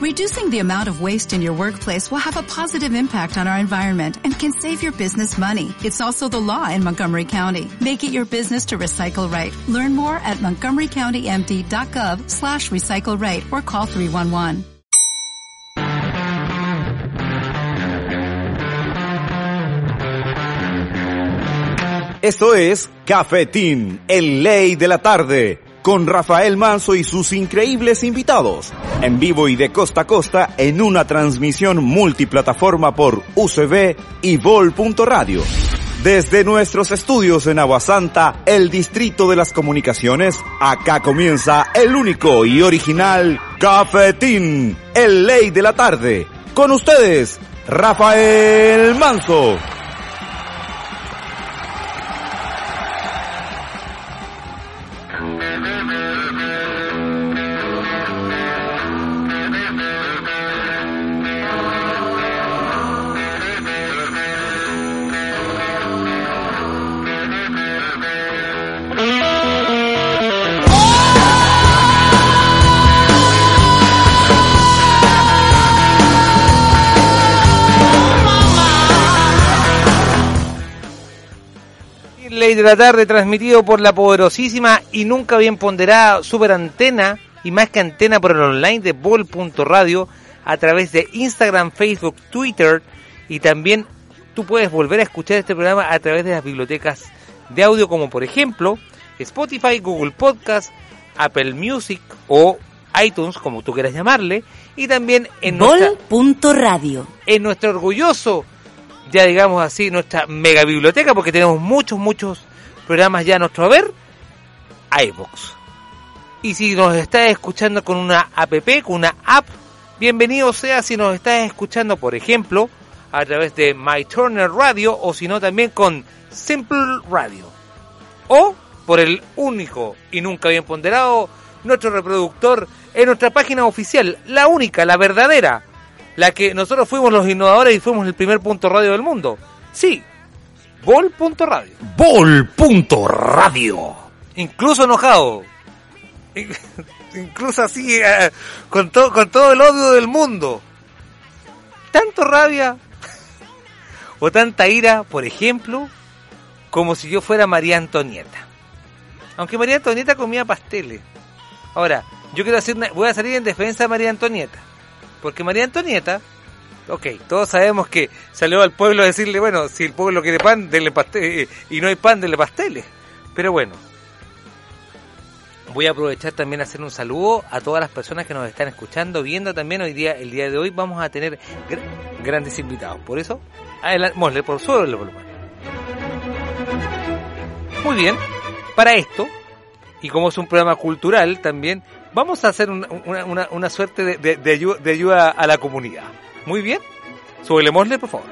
Reducing the amount of waste in your workplace will have a positive impact on our environment and can save your business money. It's also the law in Montgomery County. Make it your business to recycle right. Learn more at montgomerycountymd.gov slash recycle right or call 311. Eso es Cafetín, el ley de la tarde, con Rafael Manso y sus increíbles invitados, en vivo y de costa a costa en una transmisión multiplataforma por UCB y Vol.radio. Desde nuestros estudios en Aguasanta, el Distrito de las Comunicaciones, acá comienza el único y original Cafetín, el ley de la tarde. Con ustedes, Rafael Manso. De la tarde transmitido por la poderosísima y nunca bien ponderada super antena y más que antena por el online de Bol.radio a través de Instagram, Facebook, Twitter y también tú puedes volver a escuchar este programa a través de las bibliotecas de audio como por ejemplo Spotify, Google Podcast, Apple Music o iTunes como tú quieras llamarle y también en nuestra, Bol.radio. en nuestro orgulloso ya digamos así, nuestra mega biblioteca, porque tenemos muchos, muchos programas ya a nuestro haber, iVox. Y si nos estás escuchando con una app, con una app, bienvenido sea si nos estás escuchando, por ejemplo, a través de My Turner Radio, o si no también con Simple Radio. O por el único y nunca bien ponderado, nuestro reproductor en nuestra página oficial, la única, la verdadera, la que nosotros fuimos los innovadores y fuimos el primer punto radio del mundo. Sí, Bol.radio. Bol.radio. Incluso enojado. Incluso así, eh, con, todo con todo el odio del mundo. Tanto rabia o tanta ira, por ejemplo, como si yo fuera María Antonieta. Aunque María Antonieta comía pasteles. Ahora, yo quiero decir, una- voy a salir en defensa de María Antonieta. Porque María Antonieta, ok, todos sabemos que salió al pueblo a decirle, bueno, si el pueblo quiere pan, denle pastel, y no hay pan, denle pasteles. Pero bueno, voy a aprovechar también a hacer un saludo a todas las personas que nos están escuchando, viendo también hoy día, el día de hoy vamos a tener gr- grandes invitados. Por eso, adelante, por suelo el volumen. Muy bien, para esto, y como es un programa cultural también, vamos a hacer una, una, una- suerte de, de- de ayu- de ayuda a la comunidad. Muy bien, sublemosle por favor.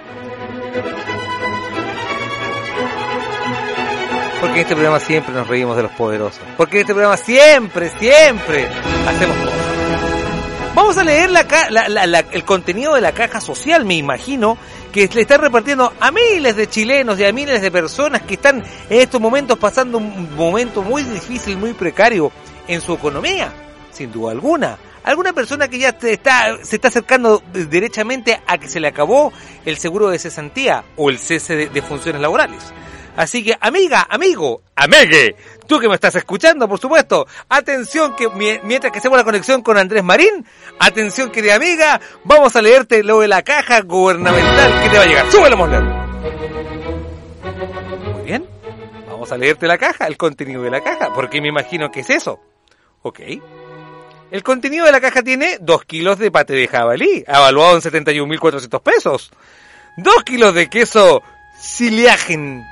Porque en este programa siempre nos reímos de los poderosos. Porque en este programa siempre, siempre hacemos cosas. Vamos a leer la- la- la- el contenido de la caja social, me imagino, que le están repartiendo a miles de chilenos y a miles de personas que están en estos momentos pasando un momento muy difícil, muy precario en su economía, sin duda alguna. Alguna persona que ya te está, se está acercando derechamente a que se le acabó el seguro de cesantía o el cese de- funciones laborales. Así que, amiga, amigo, amegue, tú que me estás escuchando, por supuesto, atención que mi- mientras que hacemos la conexión con Andrés Marín, atención querida amiga, vamos a leerte lo de la caja gubernamental que te va a llegar. ¡Súbelo, Mosler! Muy bien, vamos a leerte la caja, el contenido de la caja, porque me imagino que es eso. Ok. El contenido de la caja tiene 2 kilos de pate de jabalí, evaluado en 71.400 pesos. 2 kilos de queso Siliagen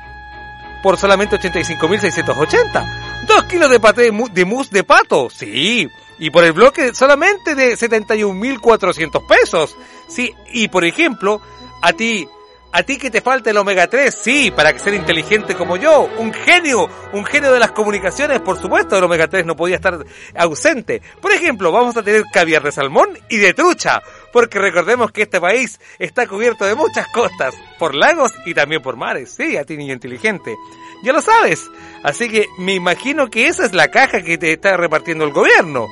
por solamente 85.680. 2 kilos de paté de, de mousse de pato, sí. Y por el bloque solamente de 71.400 pesos. Sí, y por ejemplo, a ti, a ti que te falta el omega 3, sí, para ser inteligente como yo, un genio, un genio de las comunicaciones, por supuesto, el omega 3 no podía estar ausente. Por ejemplo, vamos a tener caviar de salmón y de trucha, porque recordemos que este país está cubierto de muchas costas, por lagos y también por mares, sí, a ti niño inteligente. Ya lo sabes, así que me imagino que esa es la caja que te está repartiendo el gobierno.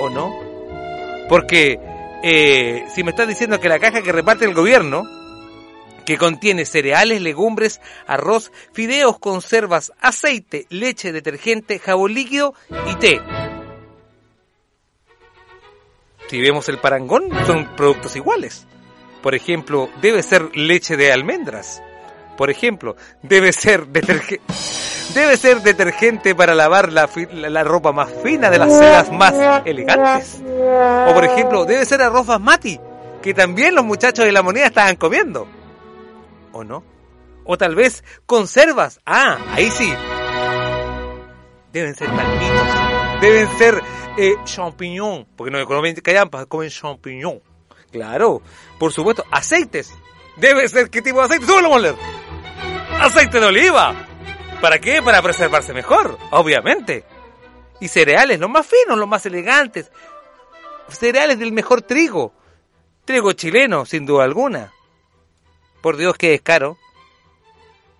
¿O no? Porque eh, si me estás diciendo que la caja que reparte el gobierno, que contiene cereales, legumbres, arroz, fideos, conservas, aceite, leche, detergente, jabón líquido y té. Si vemos el parangón, son productos iguales. Por ejemplo, debe ser leche de almendras. Por ejemplo, debe ser detergente. Debe ser detergente para lavar la, ropa más fina de las sedas más elegantes. O por ejemplo, debe ser arroz basmati, que también los muchachos de la moneda estaban comiendo. ¿O no? O tal vez conservas. Ah, ahí sí. Deben ser talmitos. Deben ser eh. Porque no comen callampas, comen champiñón. Claro, por supuesto. Aceites. Debe ser qué tipo de aceite. ¡Súbelo! Aceite de oliva. ¿Para qué? Para preservarse mejor, obviamente. Y cereales, los más finos, los más elegantes. Cereales del mejor trigo. Trigo chileno, sin duda alguna. Por Dios que es caro.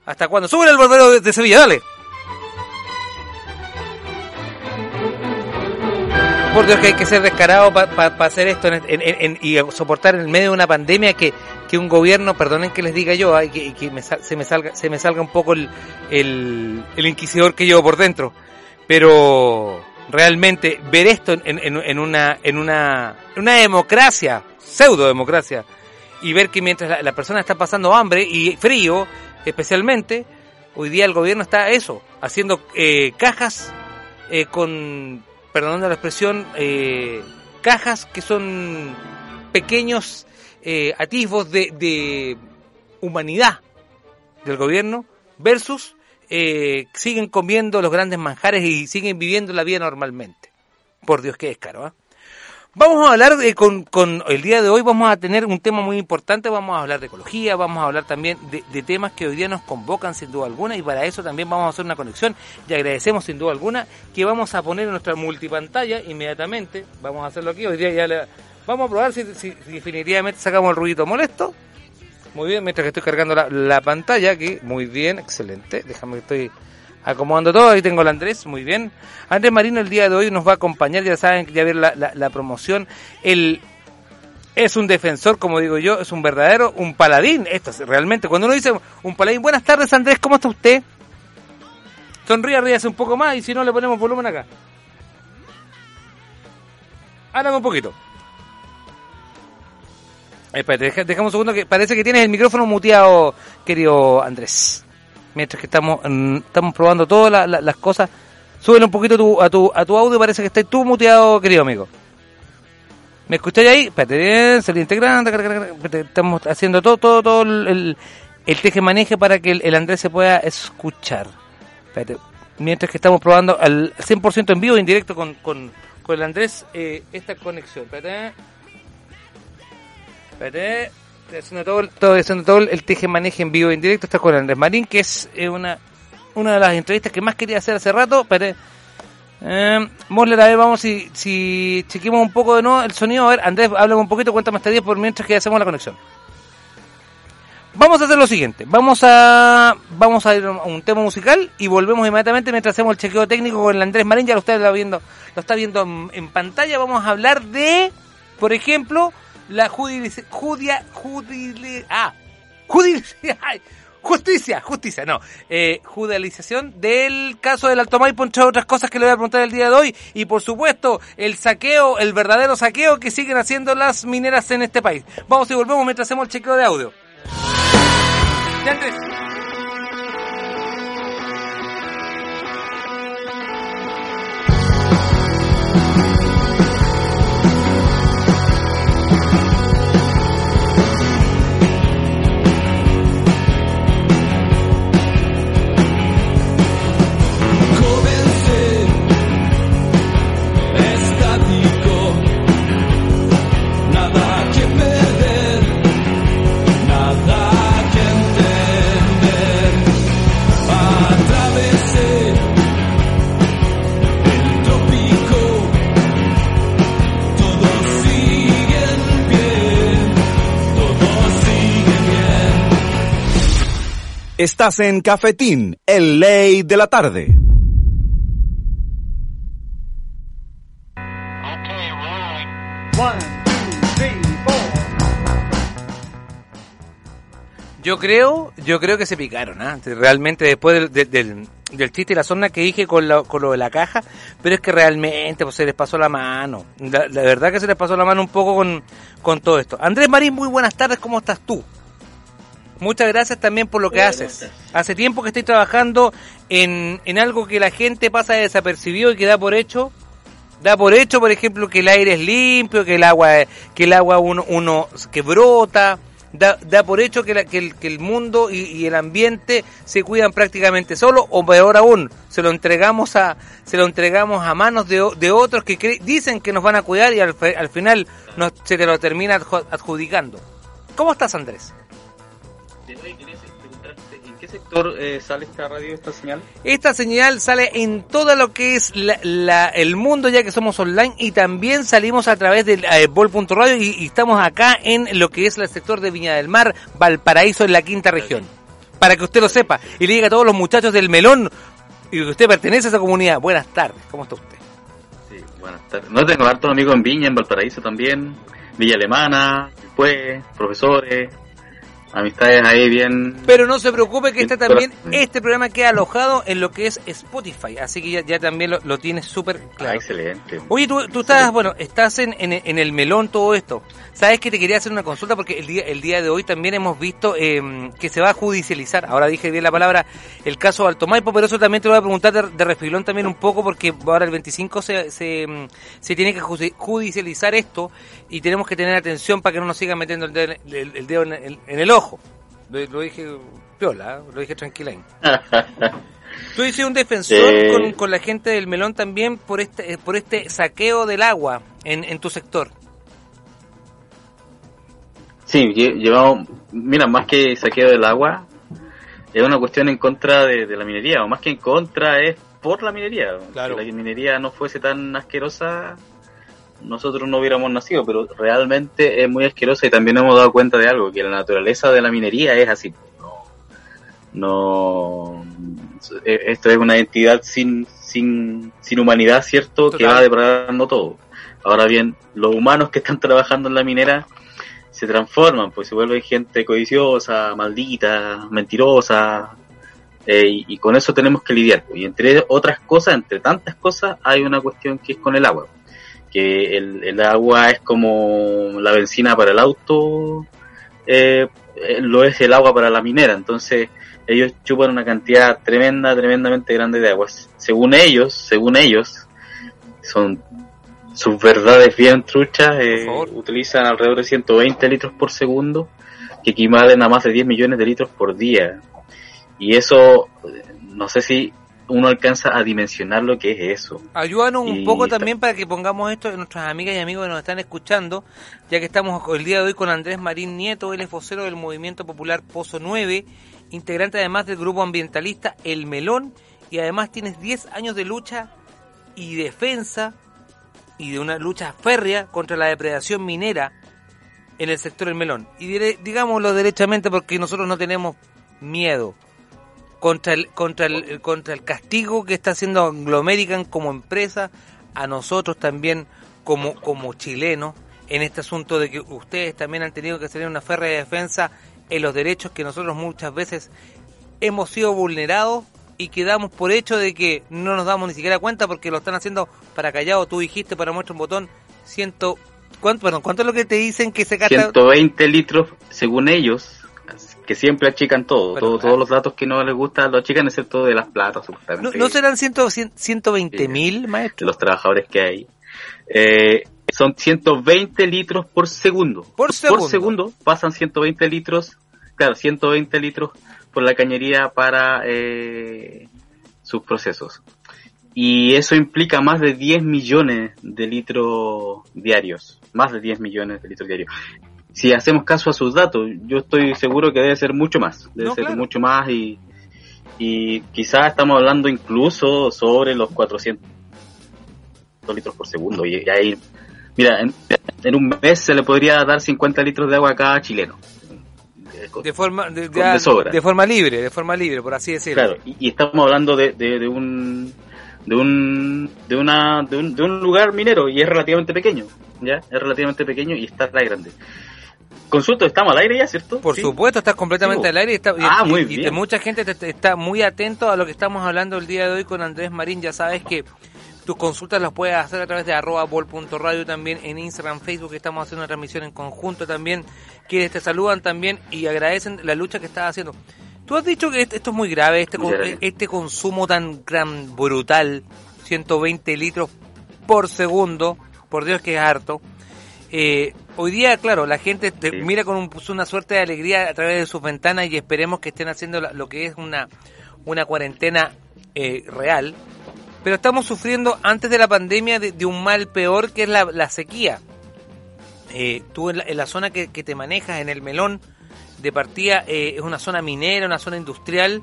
¿Hasta cuándo? ¡Sube el barbero de Sevilla, dale! Por Dios que hay que ser descarado para hacer esto y soportar en medio de una pandemia que, que un gobierno, perdonen que les diga yo, y que, se, me salga, se me salga un poco el, el, inquisidor que llevo por dentro, pero realmente ver esto en, una, en una democracia, pseudo democracia, y ver que mientras la, persona está pasando hambre y frío, especialmente, hoy día el gobierno está eso, haciendo eh, cajas eh, con perdonando la expresión, eh, cajas que son pequeños eh, atisbos de, humanidad del gobierno versus siguen comiendo los grandes manjares y siguen viviendo la vida normalmente. Por Dios que es caro, ¿ah? Vamos a hablar con, con, el día de hoy, vamos a tener un tema muy importante, vamos a hablar de ecología, vamos a hablar también de, temas que hoy día nos convocan sin duda alguna y para eso también vamos a hacer una conexión y agradecemos sin duda alguna que vamos a poner en nuestra multipantalla inmediatamente, vamos a hacerlo aquí, hoy día ya le, vamos a probar si, definitivamente sacamos el ruido molesto. Muy bien, mientras que estoy cargando la, la pantalla aquí, muy bien, excelente, déjame que estoy acomodando todo. Ahí tengo al Andrés, muy bien. Andrés Marino el día de hoy nos va a acompañar, ya saben, ya ver la, la, promoción. Él es un defensor, como digo yo, es un verdadero, un paladín. Esto es realmente, cuando uno dice un paladín, buenas tardes Andrés, ¿cómo está usted? Sonríe, ríase un poco más y si no le ponemos volumen acá. Háblame un poquito. Espérate, dejamos un segundo que parece que tienes el micrófono muteado, querido Andrés mientras que estamos estamos probando todas las cosas. Súbele un poquito tu, a, tu, a tu audio, parece que estás tú muteado, querido amigo. ¿Me escucháis ahí? Espérate, bien, salir integrante, estamos haciendo todo, todo, todo el, el teje maneje para que el, Andrés se pueda escuchar. Espérate, mientras que estamos probando al 100% en vivo e indirecto con, con, con el Andrés eh, esta conexión. Espérate. Espérate haciendo todo, todo, haciendo todo el teje maneje en vivo en directo. Está con Andrés Marín, que es eh, una, una de las entrevistas que más quería hacer hace rato. Pero, eh, Mosler, a ver, vamos si, si chequemos un poco de nuevo el sonido. A ver, Andrés, háblame un poquito, cuéntame hasta 10 por mientras que hacemos la conexión. Vamos a hacer lo siguiente, vamos a vamos a ir a un tema musical y volvemos inmediatamente mientras hacemos el chequeo técnico con el Andrés Marín, ya lo está viendo, lo está viendo en pantalla, vamos a hablar de, por ejemplo, la judicia, judia, judili, ah, judicia, justicia, justicia, no, eh, judicialización del caso del Alto Maipo, entre otras cosas que le voy a preguntar el día de hoy, y por supuesto, el saqueo, el verdadero saqueo que siguen haciendo las mineras en este país. Vamos y volvemos mientras hacemos el chequeo de audio. Estás en Cafetín, el ley de la tarde. One, Yo creo, yo creo que se picaron, ¿ah? Realmente después del, del, del, chiste y la zona que dije con, la, con lo de la caja, pero es que realmente pues, se les pasó la mano. La, la, verdad que se les pasó la mano un poco con, con todo esto. Andrés Marín, muy buenas tardes, ¿cómo estás tú? Muchas gracias también por lo que haces. Hace tiempo que estoy trabajando en, en algo que la gente pasa desapercibido y que da por hecho. Da por hecho, por ejemplo, que el aire es limpio, que el agua, que el agua uno, uno que brota, Da, da, por hecho que, la, que, el, que el, mundo y, y, el ambiente se cuidan prácticamente solo o peor aún se lo entregamos a se lo entregamos a manos de, de otros que cre dicen que nos van a cuidar y al, al final nos, se te lo termina adjudicando ¿cómo estás Andrés? ¿En qué sector eh, sale esta radio, esta señal? Esta señal sale en todo lo que es la, la, el mundo, ya que somos online, y también salimos a través del eh, Bol.radio y, y estamos acá en lo que es el sector de Viña del Mar, Valparaíso, en la quinta región. Para que usted lo sepa y le diga a todos los muchachos del Melón y que usted pertenece a esa comunidad. Buenas tardes, ¿cómo está usted? Sí, buenas tardes. No tengo hartos amigos en Viña, en Valparaíso también, Villa Alemana, después, profesores, amistades ahí bien. Pero no se preocupe que está también, este programa queda alojado en lo que es Spotify, así que ya, ya también lo, lo tienes súper claro. Ah, excelente. Oye, tú, tú estás, bueno, estás en, en, en, el melón todo esto. ¿Sabes que te quería hacer una consulta? Porque el día, el día de hoy también hemos visto eh, que se va a judicializar, ahora dije bien la palabra, el caso Alto Maipo, pero eso también te lo voy a preguntar de, de refilón también un poco, porque ahora el 25 se, se, se tiene que judicializar esto y tenemos que tener atención para que no nos sigan metiendo el dedo, el, el dedo en, el, en el ojo. Lo, lo, dije piola, lo dije tranquila. Tú dices un defensor eh... con, con, la gente del melón también por este por este saqueo del agua en, en tu sector. Sí, llevamos, mira, más que saqueo del agua, es una cuestión en contra de, de la minería, o más que en contra es por la minería. Claro. Si la minería no fuese tan asquerosa, nosotros no hubiéramos nacido, pero realmente es muy asquerosa y también hemos dado cuenta de algo, que la naturaleza de la minería es así. No, no esto es una entidad sin, sin, sin humanidad, ¿cierto? Total. Que va depredando todo. Ahora bien, los humanos que están trabajando en la minera se transforman, pues se vuelven gente codiciosa, maldita, mentirosa, eh, y, y, con eso tenemos que lidiar. Y entre otras cosas, entre tantas cosas, hay una cuestión que es con el agua que el, el, agua es como la benzina para el auto, eh, lo es el agua para la minera. Entonces ellos chupan una cantidad tremenda, tremendamente grande de agua. Según ellos, según ellos, son sus verdades bien truchas, eh, utilizan alrededor de 120 litros por segundo, que equivalen a más de 10 millones de litros por día. Y eso, no sé si uno alcanza a dimensionar lo que es eso. Ayúdanos un y poco también para que pongamos esto en nuestras amigas y amigos que nos están escuchando, ya que estamos el día de hoy con Andrés Marín Nieto, él es vocero del Movimiento Popular Pozo 9, integrante además del grupo ambientalista El Melón, y además tienes 10 años de lucha y defensa y de una lucha férrea contra la depredación minera en el sector del melón. Y diré, digámoslo derechamente porque nosotros no tenemos miedo contra el, contra el, contra el castigo que está haciendo Anglo American como empresa, a nosotros también como, como chilenos, en este asunto de que ustedes también han tenido que hacer una férrea defensa en los derechos que nosotros muchas veces hemos sido vulnerados y quedamos por hecho de que no nos damos ni siquiera cuenta porque lo están haciendo para callado. Tú dijiste para muestra un botón ciento... ¿Cuánto, perdón, ¿cuánto es lo que te dicen que se gasta? 120 litros, según ellos, que siempre achican todo, todo todos los datos que no les gustan lo achican excepto de las platas ¿No, ¿No, serán ciento, 120 mil, maestro? Los trabajadores que hay. Eh, son 120 litros por segundo. Por segundo. Por segundo pasan 120 litros, claro, 120 litros por la cañería para eh, sus procesos. Y eso implica más de 10 millones de litros diarios. Más de 10 millones de litros diarios si hacemos caso a sus datos, yo estoy seguro que debe ser mucho más, debe no, ser claro. mucho más y, y quizás estamos hablando incluso sobre los 400 litros por segundo y, ahí, mira, en, en, un mes se le podría dar 50 litros de agua a cada chileno. De forma, de, de, de, sobra. de forma libre, de forma libre, por así decirlo. Claro, y, y estamos hablando de, de, un de un de una de un, de un lugar minero y es relativamente pequeño ya es relativamente pequeño y está grande. Consulto, estamos al aire ya, ¿cierto? Por Sí. supuesto, estás completamente Sí, al aire y, está, y- Ah, y- muy y bien. mucha gente te- te- está muy atento a lo que estamos hablando el día de hoy con Andrés Marín. Ya sabes que tus consultas las puedes hacer a través de arroba bol.radio también en Instagram, Facebook, estamos haciendo una transmisión en conjunto también. Quienes te saludan también y agradecen la lucha que estás haciendo. Tú has dicho que esto es muy grave, este, con- este consumo tan gran, brutal, 120 litros por segundo, por Dios que es harto. Eh, hoy día, claro, la gente te Sí. mira con un- pues, una suerte de alegría a través de sus ventanas y esperemos que estén haciendo lo que es una, una cuarentena eh, real. Pero estamos sufriendo antes de la pandemia de, de un mal peor que es la, la sequía. Eh, tú en la, en la zona que, que te manejas, en el melón, de partida eh, es una zona minera, una zona industrial.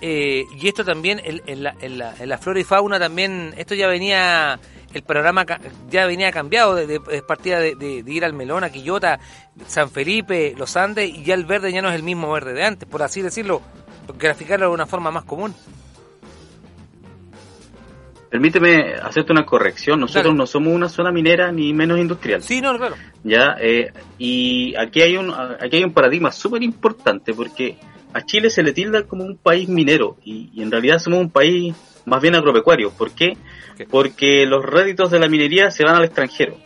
eh, y esto también, en, en la, en, la, en la flora y fauna también, esto ya venía, el programa ca- ya venía cambiado, de, partida de, ir al Melón, a Quillota, San Felipe, Los Andes, y ya el verde ya no es el mismo verde de antes, por así decirlo, graficarlo de una forma más común. Permíteme hacerte una corrección. Nosotros no somos una zona minera ni menos industrial. Sí, no, claro. Ya, eh, y aquí hay un aquí hay un paradigma súper importante porque a Chile se le tilda como un país minero y, y en realidad somos un país más bien agropecuario. ¿Por qué? Porque los réditos de la minería se van al extranjero.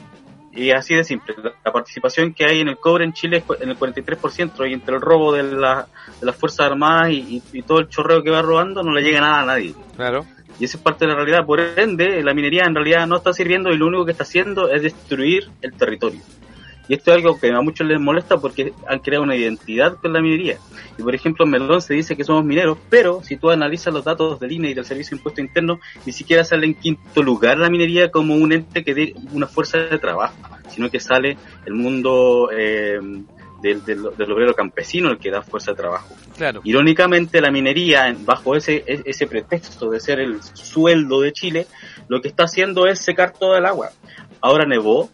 Y así de simple. La, participación que hay en el cobre en Chile es en el 43% y entre el robo de, la, de las Fuerzas Armadas y, y- y todo el chorreo que va robando no le llega nada a nadie. Claro. Y esa es parte de la realidad. Por ende, la minería en realidad no está sirviendo y lo único que está haciendo es destruir el territorio. Y esto es algo que a muchos les molesta porque han creado una identidad con la minería. Y por ejemplo, en Melón se dice que somos mineros, pero si tú analizas los datos del INE y del Servicio de Impuesto Interno, ni siquiera sale en quinto lugar la minería como un ente que dé una fuerza de trabajo, sino que sale el mundo eh, del, del, del obrero campesino el que da fuerza de trabajo. Claro. Irónicamente, la minería, bajo ese, e- ese pretexto de ser el sueldo de Chile, lo que está haciendo es secar toda el agua. Ahora nevó,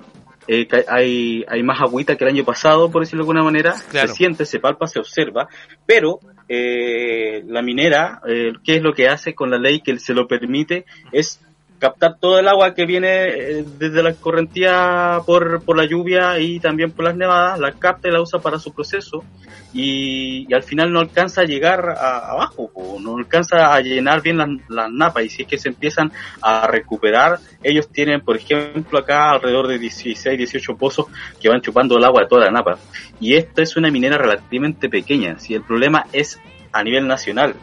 eh, hay, hay más agüita que el año pasado, por decirlo de alguna manera, Claro. se siente, se palpa, se observa, pero eh, la minera, eh, ¿qué es lo que hace con la ley que se lo permite? Es captar todo el agua que viene eh, desde la escorrentía por, por la lluvia y también por las nevadas, la capta y la usa para su proceso y, y al final no alcanza a llegar a- abajo, o no alcanza a llenar bien las, las napas. Y si es que se empiezan a recuperar, ellos tienen por ejemplo acá alrededor de 16, 18 pozos que van chupando el agua de toda la napa. Y esta es una minera relativamente pequeña, si el problema es a nivel nacional.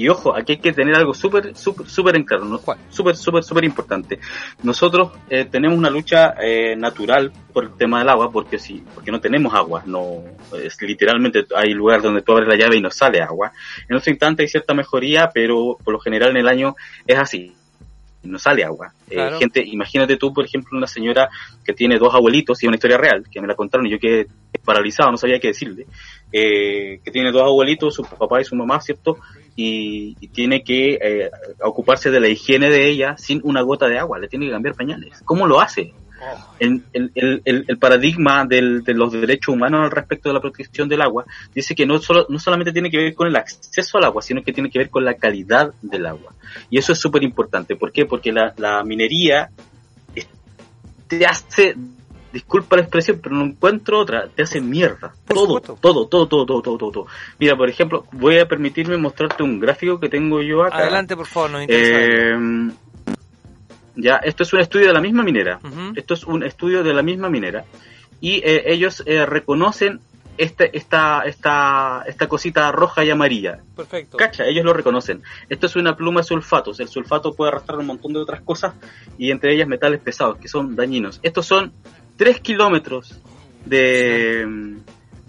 Y ojo, aquí hay que tener algo súper, súper, súper en claro, ¿no? Súper, súper, súper importante. Nosotros eh, tenemos una lucha eh, natural por el tema del agua, porque sí, porque no tenemos agua, no es literalmente hay lugares donde tú abres la llave y no sale agua. En otro instante hay cierta mejoría, pero por lo general en el año es así, no sale agua. Eh, gente, imagínate tú, por ejemplo, una señora que tiene dos abuelitos, y es una historia real, que me la contaron y yo quedé paralizado, no sabía qué decirle, eh, que tiene dos abuelitos, su papá y su mamá, ¿cierto? Y, y tiene que eh, ocuparse de la higiene de ella sin una gota de agua, le tiene que cambiar pañales. ¿Cómo lo hace? El, el, el, paradigma del- de los derechos humanos al respecto de la protección del agua dice que no, solo, no solamente tiene que ver con el acceso al agua, sino que tiene que ver con la calidad del agua. Y eso es súper importante. ¿Por qué? Porque la, la minería te hace, disculpa la expresión, pero no encuentro otra, te hace mierda. Todo, todo, todo, todo, todo, todo, todo. Mira, por ejemplo, voy a permitirme mostrarte un gráfico que tengo yo acá. Adelante, por favor, nos interesa. Eh, ya, esto es un estudio de la misma minera. Esto es un estudio de la misma minera. Y eh, ellos eh, reconocen este, esta, esta, esta cosita roja y amarilla. Perfecto. Cacha, ellos lo reconocen. Esto es una pluma de sulfatos. El sulfato puede arrastrar un montón de otras cosas y entre ellas metales pesados que son dañinos. Estos son 3 kilómetros de,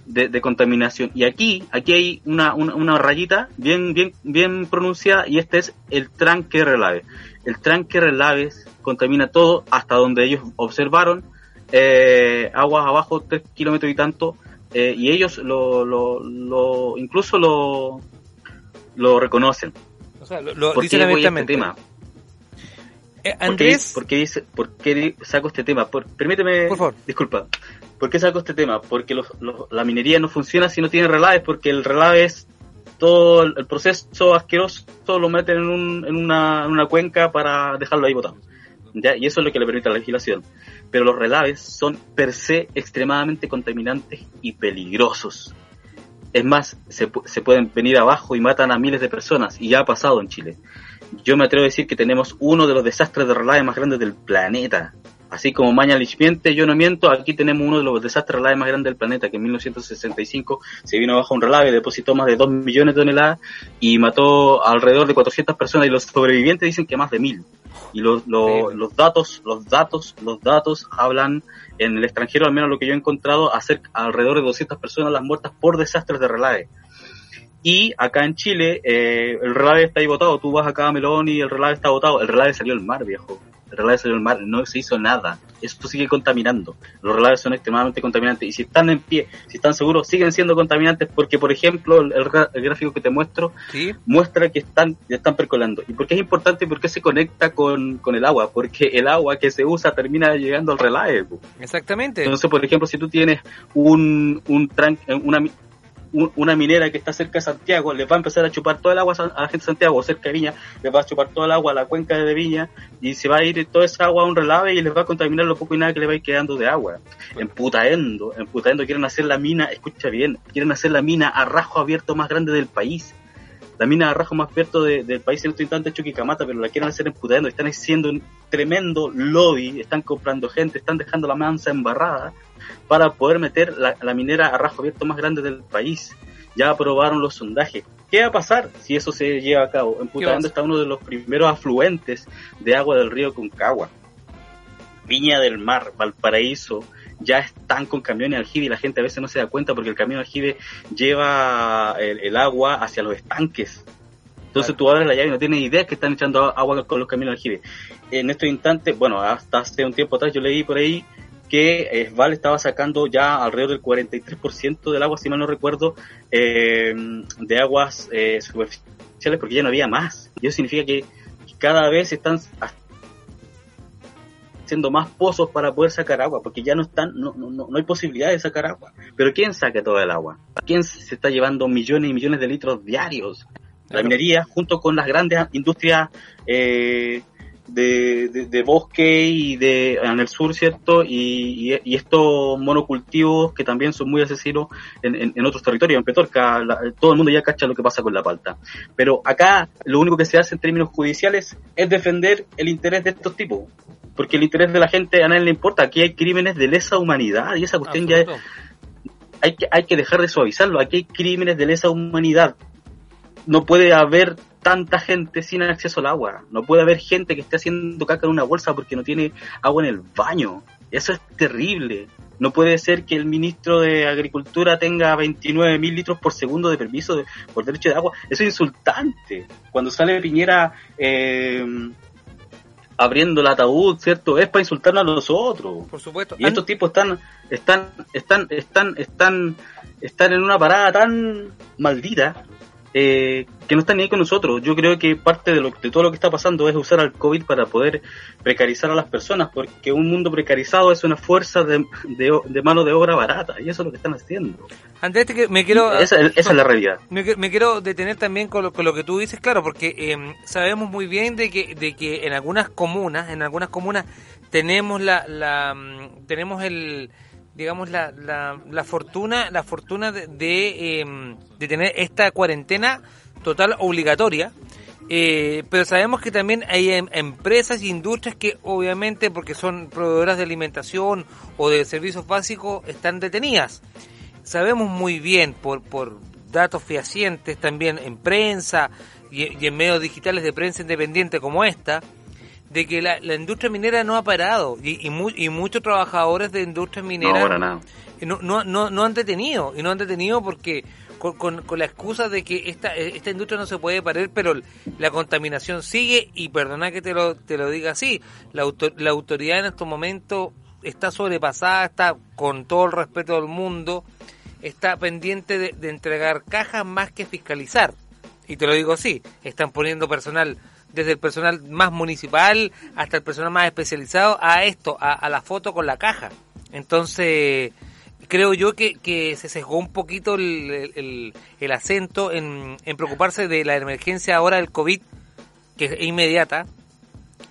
de, de contaminación. Y aquí, aquí hay una, una, una rayita bien, bien, bien pronunciada y este es el tranque relave. El tranque relaves contamina todo hasta donde ellos observaron eh, aguas abajo 3 kilómetros y tanto eh, y ellos lo, lo, lo incluso lo, lo reconocen. O sea, lo, lo ¿Por dicen qué este tema? Eh, ¿Por qué- Andrés, ¿Por qué, dice, por qué saco este tema? Por- permíteme, Por favor. disculpa. ¿Por qué saco este tema? Porque los- los- la minería no funciona si no tiene relaves, porque el relave es todo el, proceso asqueroso, lo meten en, un, en, una, en una cuenca para dejarlo ahí botado. ¿ya? Y eso es lo que le permite la legislación. Pero los relaves son per se extremadamente contaminantes y peligrosos. Es más, se, se pueden venir abajo y matan a miles de personas, y ya ha pasado en Chile. Yo me atrevo a decir que tenemos uno de los desastres de relaves más grandes del planeta. Así como Maña miente, yo no miento, aquí tenemos uno de los desastres relaves más grandes del planeta, que en 1965 se vino abajo un relave, depositó más de 2 millones de toneladas y mató alrededor de 400 personas y los sobrevivientes dicen que más de mil. Y los, los, los datos, los datos, los datos hablan en el extranjero, al menos lo que yo he encontrado, acerca alrededor de 200 personas las muertas por desastres de relave. Y acá en Chile, eh, el relave está ahí botado. Tú vas acá a Melón y el relave está botado. El relave salió al mar, viejo el relave salió al mar, no se hizo nada. Esto sigue contaminando. Los relaves son extremadamente contaminantes. Y si están en pie, si están seguros, siguen siendo contaminantes porque, por ejemplo, el, gráfico que te muestro muestra que están, están percolando. ¿Y por qué es importante? Porque se conecta con, con el agua. Porque el agua que se usa termina llegando al relave. Exactamente. Entonces, por ejemplo, si tú tienes un, un una, una minera que está cerca de Santiago le va a empezar a chupar todo el agua a la gente de Santiago, o cerca de Viña, le va a chupar todo el agua a la cuenca de Viña y se va a ir toda esa agua a un relave y les va a contaminar lo poco y nada que le va a ir quedando de agua. En Putaendo, en Putaendo quieren hacer la mina, escucha bien, quieren hacer la mina a rajo abierto más grande del país. La mina a rajo más abierto del país en este instante es Chuquicamata, pero la quieren hacer en Putaendo. Están haciendo un tremendo lobby, están comprando gente, están dejando la mansa embarrada para poder meter la, minera a rasgo abierto más grande del país. Ya aprobaron los sondajes. ¿Qué va a pasar si eso se lleva a cabo? En Putaendo está uno de los primeros afluentes de agua del río Concagua. Viña del Mar, Valparaíso, ya están con camiones aljibe y la gente a veces no se da cuenta porque el camión aljibe lleva el, agua hacia los estanques. Entonces tú abres la llave y no tienes idea que están echando agua con los camiones aljibe. En estos instantes, bueno, hasta hace un tiempo atrás yo leí por ahí que Esval estaba sacando ya alrededor del 43% del agua, si mal no recuerdo, eh, de aguas eh, superficiales porque ya no había más. Y eso significa que cada vez están haciendo más pozos para poder sacar agua, porque ya no están, no, no, no hay posibilidad de sacar agua. Pero ¿quién saca todo el agua? ¿Quién se está llevando millones y millones de litros diarios? La minería, junto con las grandes industrias eh, de, bosque y de en el sur, ¿cierto? Y, estos monocultivos que también son muy asesinos en, otros territorios, en Petorca, todo el mundo ya cacha lo que pasa con la palta. Pero acá lo único que se hace en términos judiciales es defender el interés de estos tipos, porque el interés de la gente a nadie le importa. Aquí hay crímenes de lesa humanidad y esa cuestión ya es, hay que, hay que dejar de suavizarlo. Aquí hay crímenes de lesa humanidad. No puede haber tanta gente sin acceso al agua. No puede haber gente que esté haciendo caca en una bolsa porque no tiene agua en el baño. Eso es terrible. No puede ser que el ministro de Agricultura tenga 29 mil litros por segundo de permiso por derecho de agua. Eso es insultante. Cuando sale Piñera eh, abriendo el ataúd, ¿cierto? Es para insultarnos a nosotros. Por supuesto. Y estos tipos están, están, están, están, están, están en una parada tan maldita eh, que no están ni ahí con nosotros. Yo creo que parte de, lo, de todo lo que está pasando es usar al COVID para poder precarizar a las personas, porque un mundo precarizado es una fuerza de, de, mano de obra barata, y eso es lo que están haciendo. Antes que me quiero... Esa, es la realidad. Me, quiero detener también con lo, con lo, que tú dices, claro, porque eh, sabemos muy bien de que, de que en algunas comunas, en algunas comunas tenemos la, la mm, tenemos el digamos, la, la, fortuna, la fortuna de, em, de, tener esta cuarentena total obligatoria. Eh, pero sabemos que también hay em, empresas e industrias que obviamente porque son proveedoras de alimentación o de servicios básicos están detenidas. Sabemos muy bien por, por datos fehacientes también en prensa y, y en medios digitales de prensa independiente como esta, de que la, industria minera no ha parado y, y, muchos trabajadores de industria minera no, no, no, no, han detenido y no han detenido porque con, con, la excusa de que esta, esta industria no se puede parar, pero la contaminación sigue y perdona que te lo, te lo diga así, la, la autoridad en estos momentos está sobrepasada, está con todo el respeto del mundo, está pendiente de, de entregar cajas más que fiscalizar. Y te lo digo así, están poniendo personal desde el personal más municipal hasta el personal más especializado a esto, a, la foto con la caja. Entonces, creo yo que, que se sesgó un poquito el, el, acento en, en, preocuparse de la emergencia ahora del COVID, que es inmediata,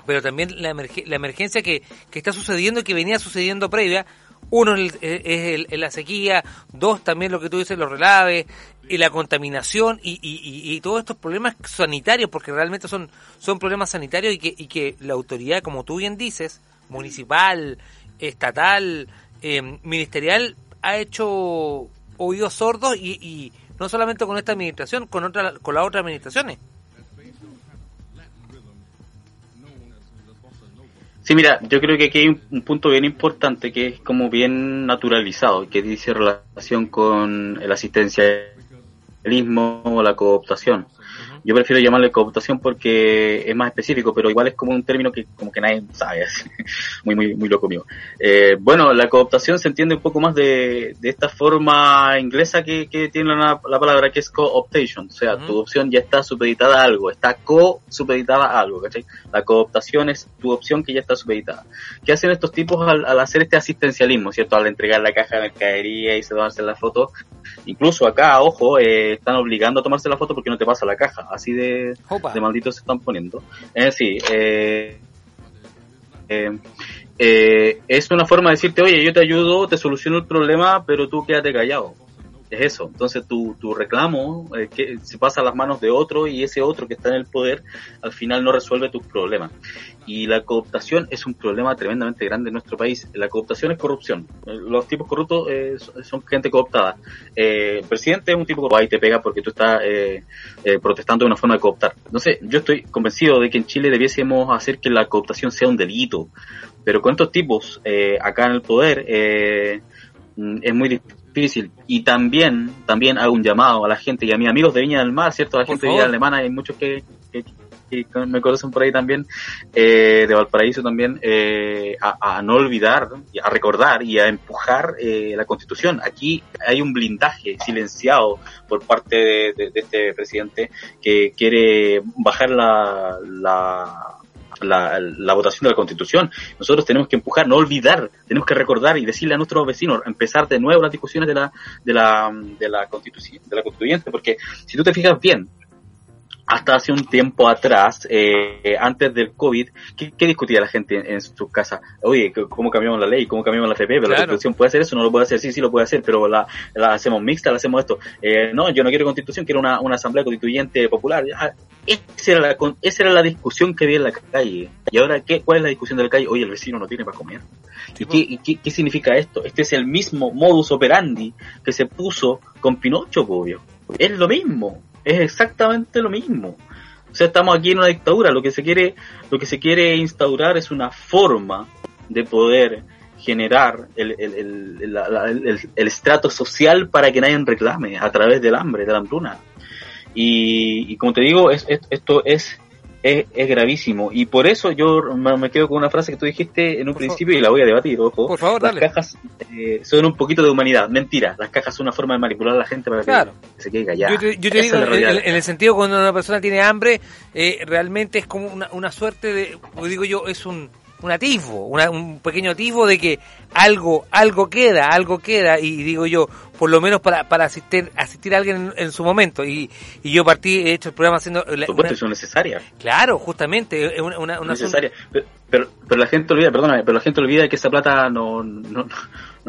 pero también la, la emergencia que, que está sucediendo y que venía sucediendo previa, uno es, el, la sequía, dos también lo que tú dices, los relaves, y la contaminación y, y, y, todos estos problemas sanitarios, porque realmente son, son problemas sanitarios y que, y que la autoridad, como tú bien dices, municipal, estatal, eh, ministerial, ha hecho oídos sordos y, y no solamente con esta administración, con, otra, con las otras administraciones. Sí, mira, yo creo que aquí hay un, punto bien importante que es como bien naturalizado, que dice relación con el asistencialismo o la cooptación. Yo prefiero llamarle cooptación porque es más específico, pero igual es como un término que como que nadie sabe, muy, muy, muy loco mío. Eh, bueno, la cooptación se entiende un poco más de, de esta forma inglesa que, que tiene la, la, palabra que es co-optation, o sea, tu opción ya está supeditada a algo, está co-supeditada a algo, ¿cachai? La cooptación es tu opción que ya está supeditada. ¿Qué hacen estos tipos al, al hacer este asistencialismo, cierto? Al entregar la caja de mercadería y se tomarse la foto. Incluso acá, ojo, eh, están obligando a tomarse la foto porque no te pasa la caja así de, de malditos se están poniendo. Es decir, eh, eh, eh, es una forma de decirte, oye, yo te ayudo, te soluciono el problema, pero tú quédate callado es eso. Entonces tu, tu reclamo eh, se pasa a las manos de otro y ese otro que está en el poder al final no resuelve tus problemas. Y la cooptación es un problema tremendamente grande en nuestro país. La cooptación es corrupción. Los tipos corruptos eh, son gente cooptada. Eh, el presidente es un tipo que ahí te pega porque tú estás protestando de una forma de cooptar. Sé, yo estoy convencido de que en Chile debiésemos hacer que la cooptación sea un delito. Pero con estos tipos acá en el poder mm, es muy difícil difícil. Y también, también hago un llamado a la gente y a mis amigos de Viña del Mar, ¿cierto? A la gente de Viña Alemana, hay muchos que, que, me conocen por ahí también, eh, de Valparaíso también, eh, a, no olvidar, a recordar y a empujar eh, la constitución. Aquí hay un blindaje silenciado por parte de este presidente que quiere bajar la, la la, votación de la Constitución. Nosotros tenemos que empujar, no olvidar, tenemos que recordar y decirle a nuestros vecinos, empezar de nuevo las discusiones de la, de la, de la Constitución, de la Constituyente, porque si tú te fijas bien, hasta hace un tiempo atrás, eh, antes del COVID, ¿qué, discutía la gente en, su casa? Oye, ¿cómo cambiamos la ley? ¿Cómo cambiamos la FP? Pero la constitución puede hacer eso, no lo puede hacer, sí, sí lo puede hacer, pero la, la hacemos mixta, la hacemos esto. Eh, no, yo no quiero constitución, quiero una, una asamblea constituyente popular. Ah, esa, era la, esa era la discusión que había en la calle. ¿Y ahora qué? ¿Cuál es la discusión de la calle? Oye, el vecino no tiene para comer. ¿Y, qué, y qué, qué, significa esto? Este es el mismo modus operandi que se puso con Pinocho, obvio. Es lo mismo es exactamente lo mismo. O sea, estamos aquí en una dictadura. Lo que se quiere, lo que se quiere instaurar es una forma de poder generar el, el, estrato social para que nadie reclame a través del hambre, de la hambruna. Y, y como te digo, es, esto es es, es, gravísimo. Y por eso yo me quedo con una frase que tú dijiste en un principio y la voy a debatir, ojo. Por favor, las cajas eh, son un poquito de humanidad. Mentira, las cajas son una forma de manipular a la gente para que se quede callada. Yo te, digo, en, el sentido cuando una persona tiene hambre, eh, realmente es como una, una suerte de, digo yo, es un un atisbo, un pequeño atisbo de que algo, algo queda, algo queda, y digo yo, por lo menos para, para asistir, asistir a alguien en, su momento. Y, y, yo partí, he hecho el programa haciendo... Por son necesarias. Claro, justamente, es una, una, necesaria. Pero, pero, la gente olvida, perdóname, pero la gente olvida que esa plata no, no,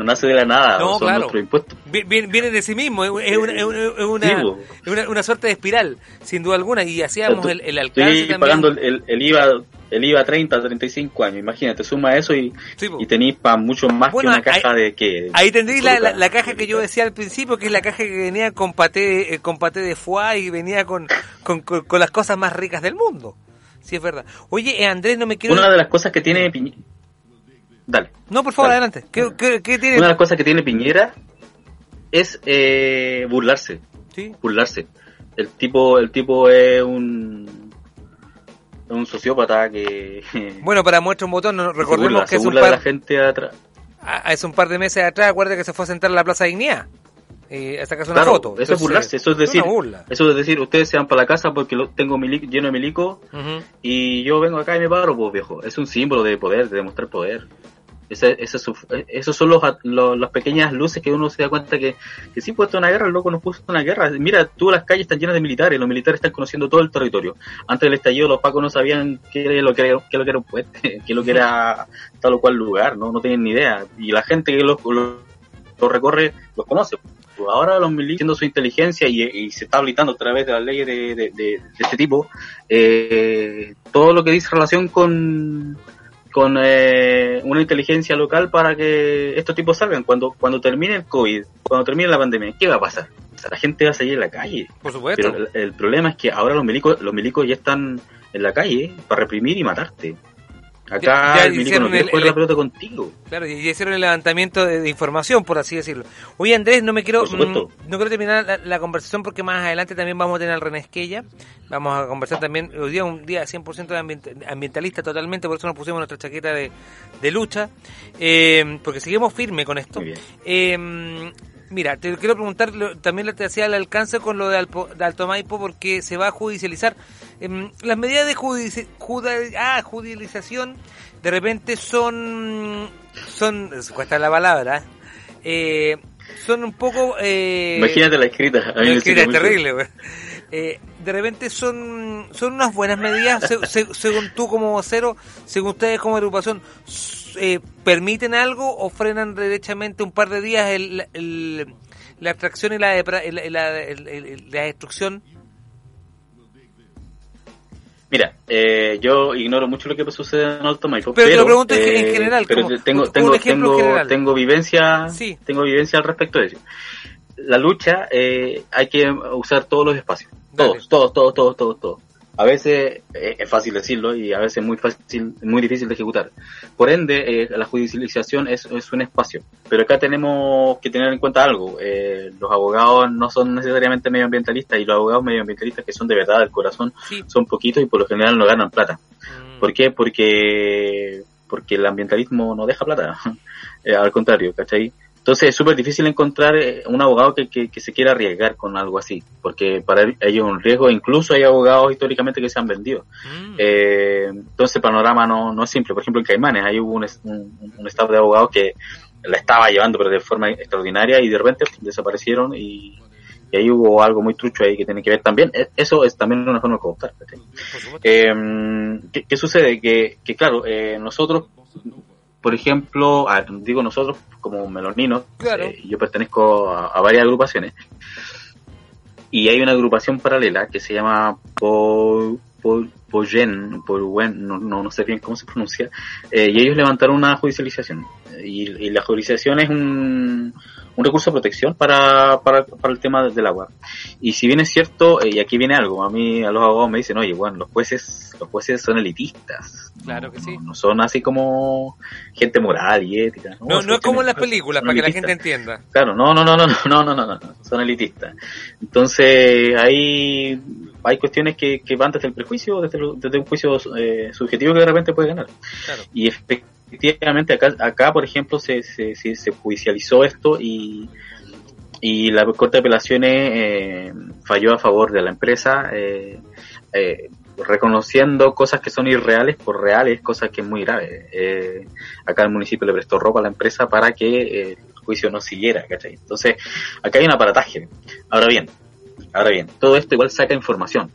no nace de la nada, no, son claro. impuestos. Viene, de sí mismo, es una, es una, una, suerte de espiral, sin duda alguna, y hacíamos el, el alcance también. pagando el, el IVA el IVA 30, 35 años, imagínate, suma eso y, y tenéis para mucho más que una caja de que... Ahí tendréis la, la, caja que yo decía al principio, que es la caja que venía con paté, eh, con paté de foie y venía con, con, con, las cosas más ricas del mundo. Sí, es verdad. Oye, eh, Andrés, no me quiero... Una de las cosas que tiene Piñera... Dale. No, por favor, adelante. ¿Qué, qué, tiene? Una de las cosas que tiene Piñera es eh, burlarse. ¿Sí? Burlarse. El tipo, el tipo es un un sociópata que... Bueno, para muestra un botón, recordemos que es un par... de la gente atrás. Ah, es un par de meses atrás, acuérdate que se fue a sentar en la Plaza Dignidad. Eh, a sacarse una foto. Eso es burlarse, eso es decir, eso es decir, ustedes se van para la casa porque lo, tengo lleno de milico y yo vengo acá y me paro, pues viejo. Es un símbolo de poder, de demostrar poder. Ese, ese es su- esos son los, los- pequeñas luces que uno se da cuenta que, que sí, puesto una guerra, el loco nos puso una guerra. Mira, tú las calles están llenas de militares, los militares están conociendo todo el territorio. Antes del estallido los pacos no sabían qué era lo que qué lo que era un puente, qué lo que era tal o cual lugar, no, no tenían ni idea. Y la gente que los, los, recorre los conoce. Pues ahora los militares, su inteligencia y, se está habilitando a través de las leyes de, de- de- de este tipo, eh, todo lo que dice relación con con eh, una inteligencia local para que estos tipos salgan. Cuando, cuando termine el COVID, cuando termine la pandemia, ¿qué va a pasar? O sea, la gente va a salir en la calle. Por supuesto. Pero el, el problema es que ahora los milicos, los milicos ya están en la calle para reprimir y matarte. Acá Ya- ya el milico hicieron el- el- la pelota contigo. Claro, y hicieron el levantamiento de, de información, por así decirlo. Oye, Andrés, no me quiero mm, no quiero terminar la, la conversación porque más adelante también vamos a tener al René Esquella. Vamos a conversar también, hoy día un día 100% de ambient- ambientalista totalmente, por eso nos pusimos nuestra chaqueta de, de lucha, eh, porque seguimos firme con esto. Eh, mira, te quiero preguntar, también te hacía el alcance con lo de, Alpo- de Alto Maipo porque se va a judicializar. Em, las medidas de judici- juda- ah, judicialización de repente son, son, cuesta la palabra, eh, son un poco... Eh, Imagínate la escrita. A mí no, me es terrible, güey. Eh, de repente son son unas buenas medidas, se- se- según tú como vocero, según ustedes como agrupación, eh, ¿permiten algo o frenan derechamente un par de días el, el- la extracción y la, el- destrucción? Mira, eh, yo ignoro mucho lo que sucede en Alto Maipo, Pero pero, te lo pregunto en- en eh, general, pero como- tengo, tengo, tengo, general. tengo vivencia, Sí. tengo vivencia al respecto de eso. La lucha, eh, hay que usar todos los espacios, Dale. todos, todos, todos, todos, todos, todos. A veces eh, es fácil decirlo y a veces es muy fácil, muy difícil de ejecutar. Por ende, eh, la judicialización es, es un espacio. Pero acá tenemos que tener en cuenta algo. eh, los abogados no son necesariamente medioambientalistas y los abogados medioambientalistas que son de verdad del corazón Sí. son poquitos y por lo general no ganan plata. Mm. ¿Por qué? Porque, porque el ambientalismo no deja plata. Eh, al contrario, ¿cachai? Entonces es súper difícil encontrar eh, un abogado que, que, que se quiera arriesgar con algo así, porque para ellos es un riesgo, incluso hay abogados históricamente que se han vendido. Mm. Eh, entonces el panorama no, no es simple. Por ejemplo, en Caimanes, ahí hubo un, un, un staff de abogados que la estaba llevando pero de forma extraordinaria y de repente desaparecieron y, y ahí hubo algo muy trucho ahí que tiene que ver también. Eh, Eso es también una forma de cooptar. supuesto. Eh, ¿qué, qué sucede? Que, que claro, eh, nosotros, por ejemplo, digo nosotros como meloninos, Claro. eh, yo pertenezco a, a varias agrupaciones y hay una agrupación paralela que se llama Po- Po- Poyen, Poyen, no, no, no sé bien cómo se pronuncia, eh, y ellos levantaron una judicialización. Y, y la judicialización es un, un recurso de protección para, para, para el tema del agua. Y si bien es cierto, eh, y aquí viene algo, a mí, a los abogados me dicen, oye, bueno, los jueces, los jueces son elitistas. Claro que sí. No, no son así como gente moral y ética. No, no es Son como en las películas, para que la gente entienda. Claro, no, no, no, no, no, no, no, no, no, son elitistas. Entonces, hay, hay cuestiones que, que van desde el prejuicio, desde, desde un juicio eh, subjetivo que de repente puede ganar. Claro. Y efectivamente acá, acá por ejemplo, se, se, se, se judicializó esto y, y la Corte de Apelaciones eh, falló a favor de la empresa, eh, eh, reconociendo cosas que son irreales por reales, cosas que es muy grave. Eh, acá el municipio le prestó ropa a la empresa para que eh, el juicio no siguiera, ¿cachai? Entonces, acá hay un aparataje. Ahora bien, ahora bien, todo esto igual saca información.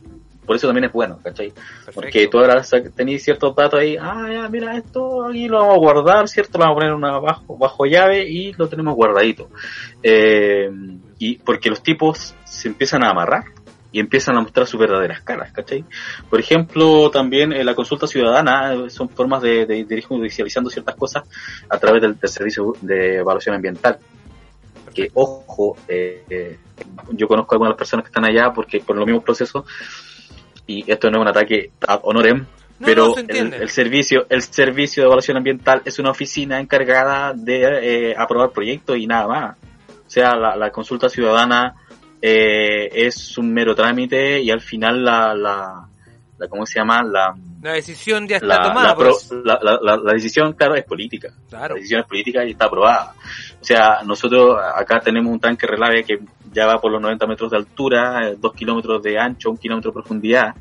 Por eso también es bueno, ¿cachai? Porque tú ahora tenés ciertos datos ahí, ah, ya, mira, esto aquí lo vamos a guardar, ¿cierto? Lo vamos a poner una bajo, bajo llave y lo tenemos guardadito. Eh, y porque los tipos se empiezan a amarrar y empiezan a mostrar sus verdaderas caras, ¿cachai? Por ejemplo, también eh, la consulta ciudadana eh, son formas de, de, de ir judicializando ciertas cosas a través del, del servicio de evaluación ambiental. Que, ojo, eh, eh, yo conozco a algunas personas que están allá porque por los mismos procesos, y esto no es un ataque ad honorem, No, pero no, el, el servicio el servicio de evaluación ambiental es una oficina encargada de eh, aprobar proyectos y nada más. O sea, la, la consulta ciudadana eh, es un mero trámite y al final la, la, la ¿cómo se llama? La, La decisión ya está la, tomada. la, pro- pues. la- la- la- la decisión, claro, es política. Claro. La decisión es política y está aprobada. O sea, nosotros acá tenemos un tanque relave que ya va por los 90 metros de altura, 2 kilómetros de ancho, 1 kilómetro de profundidad,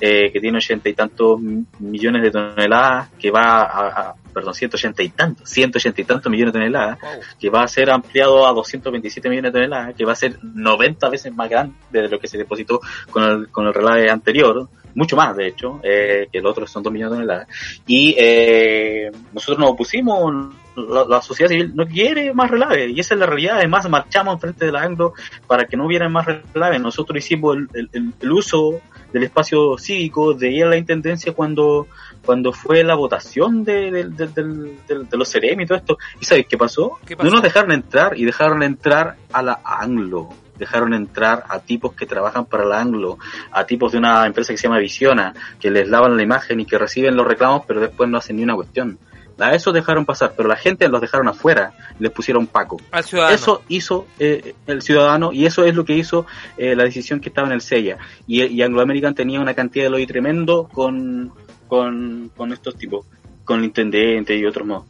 eh, que tiene ochenta y tantos mi- millones de toneladas, que va a, a- perdón, 180 y tantos, 180 y tantos millones de toneladas, Wow. que va a ser ampliado a 227 millones de toneladas, que va a ser 90 veces más grande de lo que se depositó con el, con el relave anterior, mucho más de hecho, eh, que el otro son 2 millones de toneladas. Y eh, nosotros nos opusimos, la, la sociedad civil no quiere más relave, y esa es la realidad, además marchamos enfrente de la Anglo para que no hubiera más relave, nosotros hicimos el, el- el- el uso del espacio cívico de ir a la intendencia cuando cuando fue la votación de, de, de- de los Ceremi y todo esto. ¿Y sabes qué pasó? ¿Qué pasó? No nos dejaron entrar y dejaron entrar a la Anglo. Dejaron entrar a tipos que trabajan para la Anglo, a tipos de una empresa que se llama Visiona, que les lavan la imagen y que reciben los reclamos, pero después no hacen ni una cuestión. A eso dejaron pasar, pero la gente los dejaron afuera, les pusieron Paco. Al ciudadano. Eso hizo eh, el ciudadano y eso es lo que hizo eh, la decisión que estaba en el SEIA. Y, y Anglo American tenía una cantidad de lobby tremendo con, con, con estos tipos, con el intendente y otros más.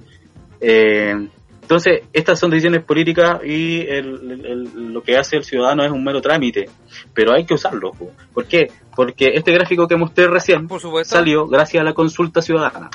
Eh, entonces, estas son decisiones políticas y el- el- el- lo que hace el ciudadano es un mero trámite, pero hay que usarlo. po. ¿Por qué? Porque este gráfico que mostré recién Por salió gracias a la consulta ciudadana.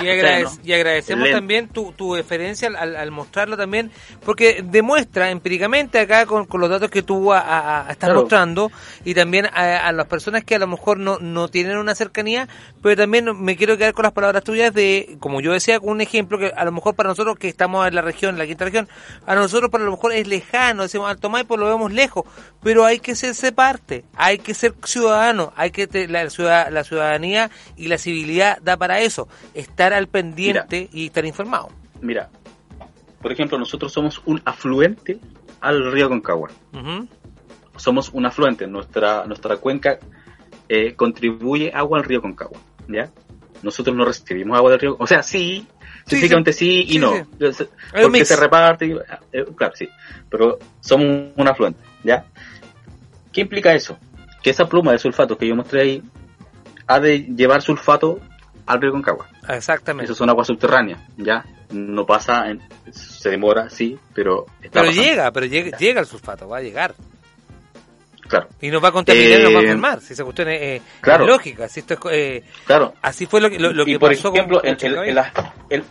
Y, ¿no? y agradecemos también tu, tu deferencia al, al- mostrarlo también, porque demuestra empíricamente acá con, con los datos que tú a- a- a- estás Claro. mostrando y también a, a las personas que a lo mejor no, no tienen una cercanía, pero también me quiero quedar con las palabras tuyas de, como yo decía, con un ejemplo que a lo mejor para nosotros que estamos en la región, en la quinta región, a nosotros para lo mejor es lejano, decimos Alto Maipo lo vemos lejos, pero hay que serse parte, hay que ser ciudadano, hay que te- la, ciudad- la ciudadanía y la civilidad da para eso, estar al pendiente y estar informado. Mira, por ejemplo, nosotros somos un afluente al río Concagua. Somos un afluente. Nuestra, nuestra cuenca eh, contribuye agua al río Concagua. ¿Ya? Nosotros no recibimos agua del río. O sea, sí, Sí, científicamente sí, y Sí, no. sí. Porque se reparte. eh, claro, sí. Pero somos un, un afluente. ¿Ya? ¿Qué implica eso? Que esa pluma de sulfato que yo mostré ahí ha de llevar sulfato al río Concagua. Exactamente. Eso son aguas subterráneas, ¿ya? No pasa, en- se demora, sí, pero está Pero pasando. llega, pero llega, llega el sulfato, va a llegar. Claro, Y nos va a contaminar, Eh, nos va a enfermar. Si esa cuestión es, eh, claro. es lógica. Si esto es, eh, claro. así fue lo que, lo, lo y que por pasó ejemplo, con, en, las, en-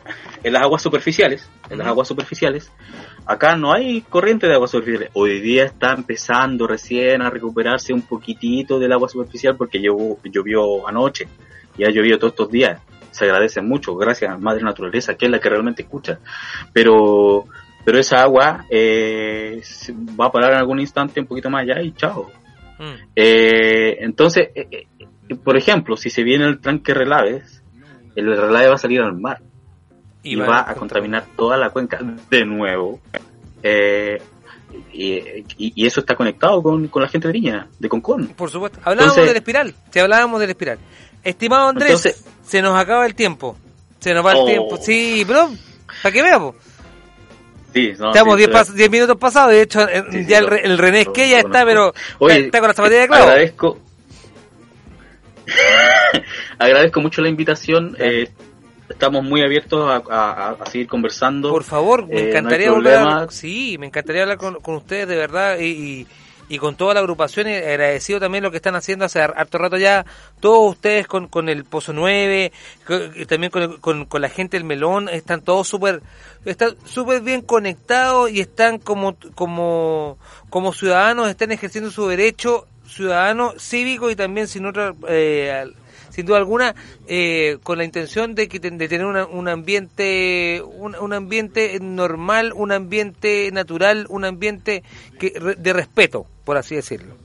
en las aguas superficiales, en las aguas superficiales, acá no hay corriente de aguas superficiales. Hoy día está empezando recién a recuperarse un poquitito del agua superficial porque llovió, llovió anoche y ha llovido todos estos días. Se agradece mucho, gracias a Madre Naturaleza, que es la que realmente escucha. Pero, pero esa agua eh, va a parar en algún instante un poquito más allá y chao. Mm. Eh, entonces, eh, eh, por ejemplo, si se viene el tranque relaves, el relave va a salir al mar y, va a contaminar toda la cuenca de nuevo. Eh, y, y- y eso está conectado con, con la gente de Viña, de Concón. Por supuesto. Hablábamos Entonces- del espiral. Si hablábamos del espiral. Estimado Andrés, Entonces- se nos acaba el tiempo. Se nos va el Oh. tiempo. Sí, bro. Para que veamos. Sí, no, Estamos sí, 10 pero- pas- minutos pasados. De hecho, eh, Sí, sí, ya el, re- el René que ya está, pero. Oye, está, con la zapatilla de clavo. Agradezco, agradezco mucho la invitación. eh, estamos muy abiertos a, a- a seguir conversando. Por favor, me Eh, no encantaría volver a- problema. Sí, me encantaría hablar con, con ustedes de verdad y, y, y con toda la agrupación. y agradecido también lo que están haciendo hace harto rato ya. Todos ustedes con, con el Pozo 9, co- y también con, con, con la gente del Melón, están todos súper están súper bien conectados y están como, como, como ciudadanos, están ejerciendo su derecho ciudadano, cívico y también sin otra... Eh, sin duda alguna, eh, con la intención de, que, de tener una- un ambiente un, un ambiente normal, un ambiente natural, un ambiente que, de respeto, por así decirlo.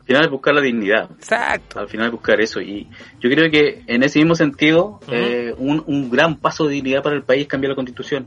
Al final es buscar la dignidad. Exacto. al final buscar eso y yo creo que en ese mismo sentido eh, un, un gran paso de dignidad para el país es cambiar la constitución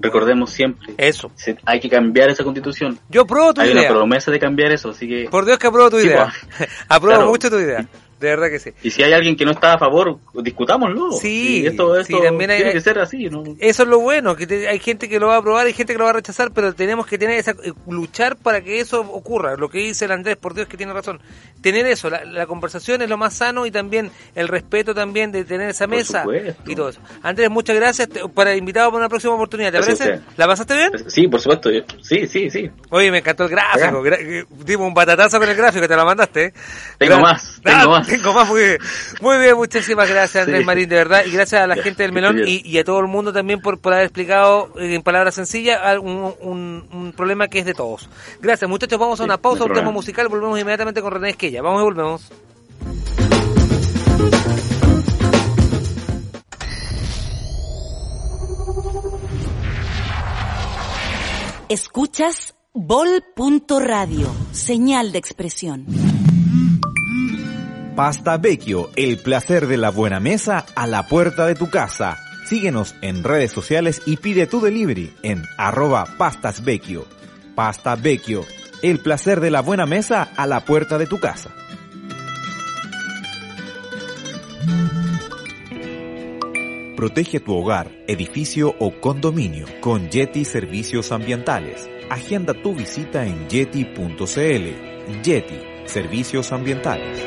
recordemos siempre Eso. se- hay que cambiar esa constitución Yo apruebo tu hay idea. una promesa de cambiar eso así que Por Dios que apruebo tu Sí, idea. pues. apruebo Claro. mucho tu idea. De verdad que sí. Y si hay alguien que no está a favor, discutámoslo. Sí, Y esto, esto sí, también hay- tiene que ser así, ¿no? Eso es lo bueno, que te- hay gente que lo va a aprobar, hay gente que lo va a rechazar, pero tenemos que tener esa, eh, luchar para que eso ocurra. Lo que dice el Andrés, por Dios que tiene razón. Tener eso, la, la conversación es lo más sano y también el respeto también de tener esa Por mesa supuesto. y todo eso. Andrés, muchas gracias te- para invitado para una próxima oportunidad. ¿Te Gracias parece? ¿La pasaste bien? Sí, por supuesto. yo- Sí, sí, sí. Oye, me encantó el gráfico. gra- eh, dimos un batatazo con el gráfico, te lo mandaste. ¿eh? Tengo Gra- más, tengo más. Tengo más, muy bien. Muy bien, muchísimas gracias Andrés Sí. Marín, de verdad. Y gracias a la gente del Melón y, a todo el mundo también por, por haber explicado eh, en palabras sencillas un, un- un problema que es de todos. Gracias, muchachos. Vamos a Sí, una pausa, no un tema musical. Volvemos inmediatamente con René Esquella. Vamos y volvemos. Escuchas Bol.radio, señal de expresión. Pasta Vecchio, el placer de la buena mesa a la puerta de tu casa. Síguenos en redes sociales y pide tu delivery en arroba pastas vecchio. Pasta Vecchio, el placer de la buena mesa a la puerta de tu casa. Protege tu hogar, edificio o condominio con Yeti Servicios Ambientales. Agenda tu visita en yeti.cl. Yeti Servicios Ambientales.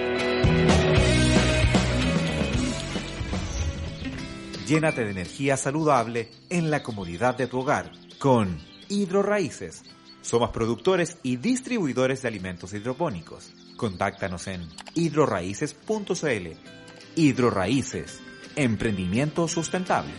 Llénate de energía saludable en la comodidad de tu hogar con Hidroraíces. Somos productores y distribuidores de alimentos hidropónicos. Contáctanos en hidroraíces.cl. Hidroraíces, emprendimiento sustentable.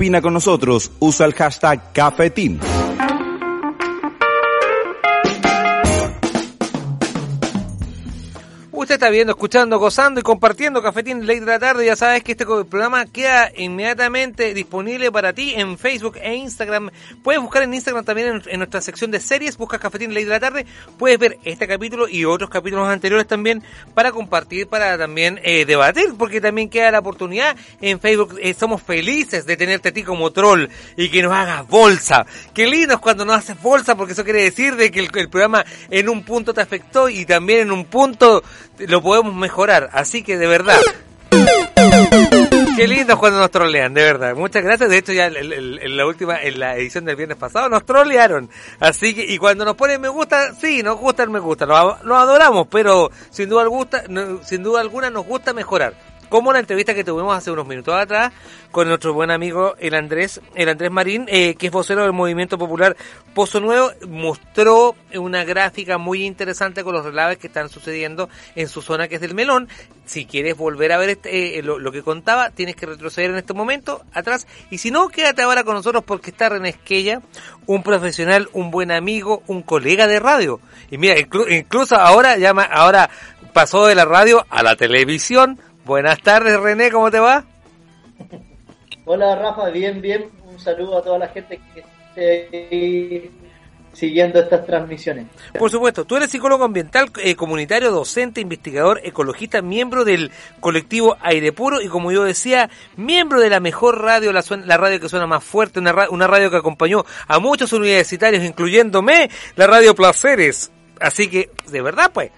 Opina con nosotros, usa el hashtag Cafetín. Está viendo, escuchando, gozando y compartiendo Cafetín Ley de la Tarde. Ya sabes que este programa queda inmediatamente disponible para ti en Facebook e Instagram. Puedes buscar en Instagram también en, nuestra sección de series, busca Cafetín Ley de la Tarde. Puedes ver este capítulo y otros capítulos anteriores también para compartir, para también eh, debatir, porque también queda la oportunidad en Facebook. Eh, somos felices de tenerte a ti como troll y que nos hagas bolsa. Qué lindo es cuando nos haces bolsa, porque eso quiere decir de que el programa en un punto te afectó y también en un punto lo podemos mejorar. Así que de verdad. Qué lindo cuando nos trolean, de verdad. Muchas gracias. De hecho, ya en la última, en la edición del viernes pasado, nos trolearon. Así que, y cuando nos ponen me gusta, sí, nos gusta el me gusta. Lo, adoramos, pero sin duda, no, sin duda alguna nos gusta mejorar como la entrevista que tuvimos hace unos minutos atrás con nuestro buen amigo el Andrés, el Andrés Marín, eh, que es vocero del Movimiento Popular Pozo Nuevo, mostró una gráfica muy interesante con los relaves que están sucediendo en su zona que es del Melón. Si quieres volver a ver este, eh, lo, lo, que contaba, tienes que retroceder en este momento atrás. Y si no, quédate ahora con nosotros porque está René Esquella, un profesional, un buen amigo, un colega de radio. Y mira, inclu incluso ahora llama, ahora pasó de la radio a la televisión Buenas tardes, René, ¿cómo te va? Hola, Rafa, bien, bien. Un saludo a toda la gente que esté siguiendo estas transmisiones. Por supuesto, tú eres psicólogo ambiental, eh, comunitario, docente, investigador, ecologista, miembro del colectivo Aire Puro y como yo decía, miembro de la mejor radio, la, la radio que suena más fuerte, una, ra una radio que acompañó a muchos universitarios, incluyéndome, la radio Placeres. Así que, de verdad, pues,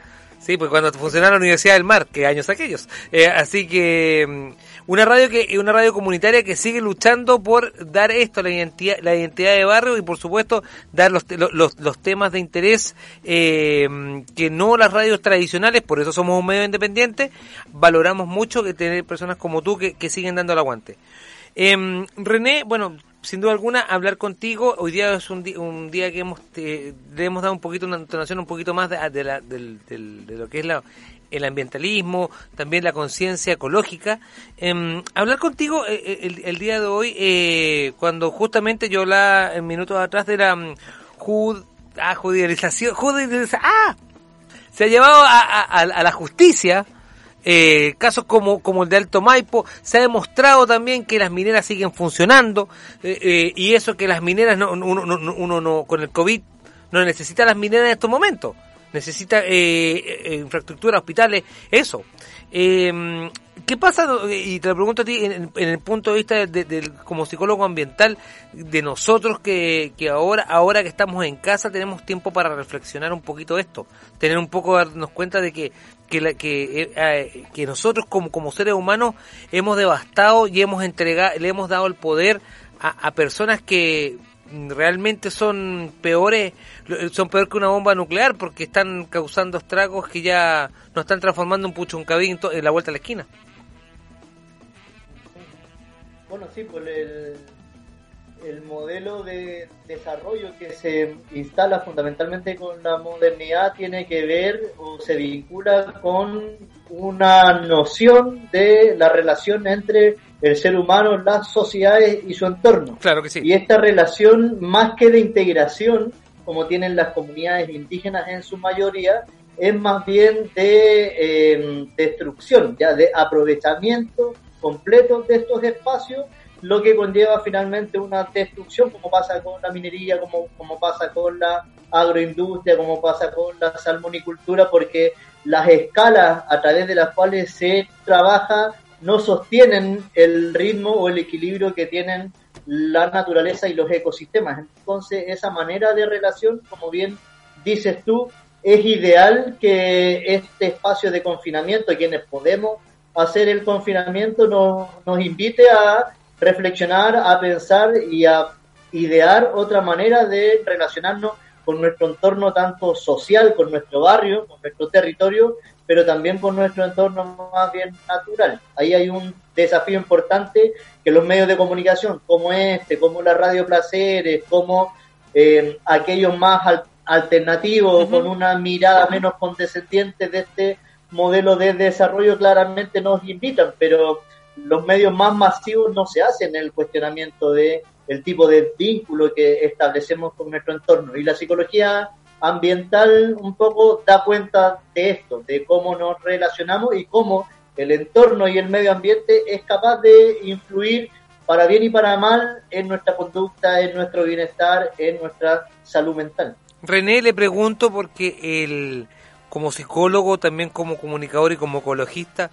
Sí, pues cuando funcionaba la Universidad del Mar, que años aquellos. Eh, así que una radio que una radio comunitaria que sigue luchando por dar esto, la identidad, la identidad de barrio y por supuesto dar los, los, los temas de interés eh, que no las radios tradicionales, por eso somos un medio independiente, valoramos mucho que tener personas como tú que, que siguen dando el aguante. Eh, René, bueno, sin duda alguna, hablar contigo. Hoy día es un, un día que hemos te, le hemos dado un poquito una entonación un poquito más de, de, la, de, de lo que es la, el ambientalismo, también la conciencia ecológica. Eh, hablar contigo eh, el, el, día de hoy, eh, cuando justamente yo la en minutos atrás de la um, jud, ah, judicialización, judicialización, ah, se ha llevado a la justicia eh, casos como, como el de Alto Maipo, se ha demostrado también que las mineras siguen funcionando eh, eh, y eso que las mineras, no, uno, no, uno no, con el COVID no necesita las mineras en estos momentos, necesita infraestructura, hospitales, eso. ¿Qué pasa? Y te lo pregunto a ti en, en el punto de vista de, de, de, como psicólogo ambiental de nosotros que, que ahora ahora que estamos en casa tenemos tiempo para reflexionar un poquito esto, tener un poco darnos cuenta de que que, la, que, eh, que nosotros como, como seres humanos hemos devastado y hemos entregado, le hemos dado el poder a, personas que realmente son peores, son peor que una bomba nuclear porque están causando estragos que ya nos están transformando en puchuncaví en la vuelta a la esquina. Bueno, sí, pues el, el modelo de desarrollo que se instala fundamentalmente con la modernidad tiene que ver o se vincula con una noción de la relación entre el ser humano, las sociedades y su entorno. Claro que sí. Y esta relación, más que de integración, como tienen las comunidades indígenas en su mayoría, es más bien de eh, destrucción, ya de aprovechamiento completo de estos espacios lo que conlleva finalmente una destrucción, como pasa con la minería, como, como pasa con la agroindustria, como pasa con la salmonicultura, porque las escalas a través de las cuales se trabaja no sostienen el ritmo o el equilibrio que tienen la naturaleza y los ecosistemas. Entonces, esa manera de relación, como bien dices tú, es ideal que este espacio de confinamiento, quienes podemos hacer el confinamiento, nos, nos invite a reflexionar, a pensar y a idear otra manera de relacionarnos con nuestro entorno tanto social, con nuestro barrio, con nuestro territorio, pero también con nuestro entorno más bien natural. Ahí hay un desafío importante que los medios de comunicación como este, como la Radio Placeres, como eh, aquellos más al alternativos, uh -huh. con una mirada menos condescendiente de este modelo de desarrollo, claramente nos invitan, pero los medios más masivos no se hacen el cuestionamiento de el tipo de vínculo que establecemos con nuestro entorno. Y la psicología ambiental un poco da cuenta de esto, de cómo nos relacionamos y cómo el entorno y el medio ambiente es capaz de influir para bien y para mal en nuestra conducta, en nuestro bienestar, en nuestra salud mental. René, le pregunto porque el, como psicólogo, también como comunicador y como ecologista,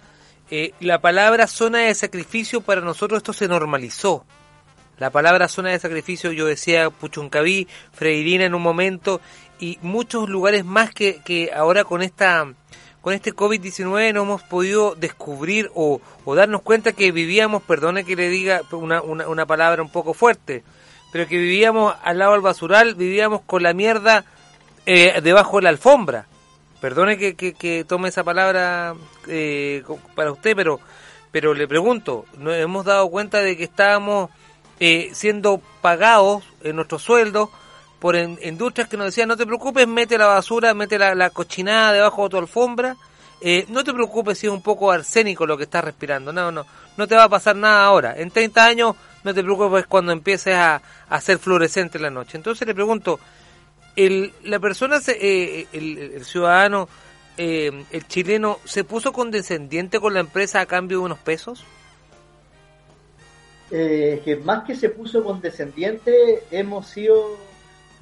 eh, la palabra zona de sacrificio para nosotros esto se normalizó. La palabra zona de sacrificio, yo decía Puchuncaví, Freirina en un momento, y muchos lugares más que, que ahora con esta con este COVID-19 no hemos podido descubrir o, o, darnos cuenta que vivíamos, perdone que le diga una, una, una, palabra un poco fuerte, pero que vivíamos al lado del basural, vivíamos con la mierda eh, debajo de la alfombra. Perdone que, que, que tome esa palabra eh, para usted, pero, pero le pregunto, nos hemos dado cuenta de que estábamos eh, siendo pagados en nuestros sueldos por industrias que nos decían no te preocupes, mete la basura, mete la, cochinada debajo de tu alfombra, eh, no te preocupes si es un poco arsénico lo que estás respirando, no, no, no te va a pasar nada ahora, en 30 años no te preocupes cuando empieces a, a ser fluorescente en la noche. Entonces le pregunto, el, la persona, eh, el, el, ciudadano, eh, el chileno, ¿se puso condescendiente con la empresa a cambio de unos pesos? Eh, que más que se puso condescendiente, hemos sido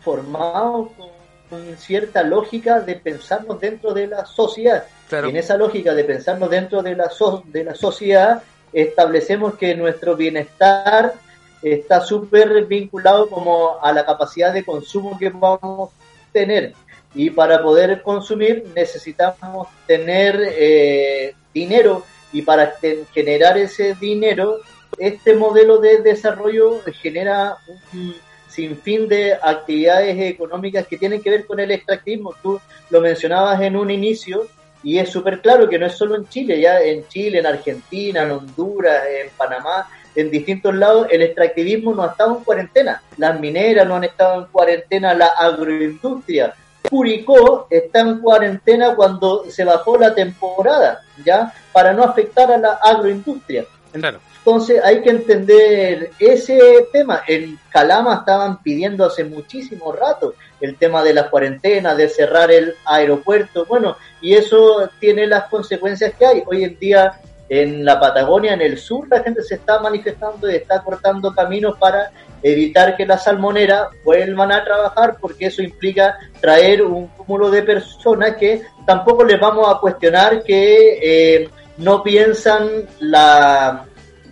formados con, con cierta lógica de pensarnos dentro de la sociedad. Claro. Y en esa lógica de pensarnos dentro de la, so, de la sociedad, establecemos que nuestro bienestar está súper vinculado como a la capacidad de consumo que vamos a tener. Y para poder consumir necesitamos tener eh, dinero y para generar ese dinero, este modelo de desarrollo genera un sinfín de actividades económicas que tienen que ver con el extractivismo. Tú lo mencionabas en un inicio y es súper claro que no es solo en Chile, ya en Chile, en Argentina, en Honduras, en Panamá, en distintos lados, el extractivismo no ha estado en cuarentena. Las mineras no han estado en cuarentena, la agroindustria. Curicó está en cuarentena cuando se bajó la temporada, ¿ya? Para no afectar a la agroindustria. Claro. Entonces hay que entender ese tema. En Calama estaban pidiendo hace muchísimo rato el tema de la cuarentena, de cerrar el aeropuerto. Bueno, y eso tiene las consecuencias que hay. Hoy en día en la Patagonia, en el sur, la gente se está manifestando y está cortando caminos para evitar que las salmoneras vuelvan a trabajar porque eso implica traer un cúmulo de personas que tampoco les vamos a cuestionar que eh, no piensan la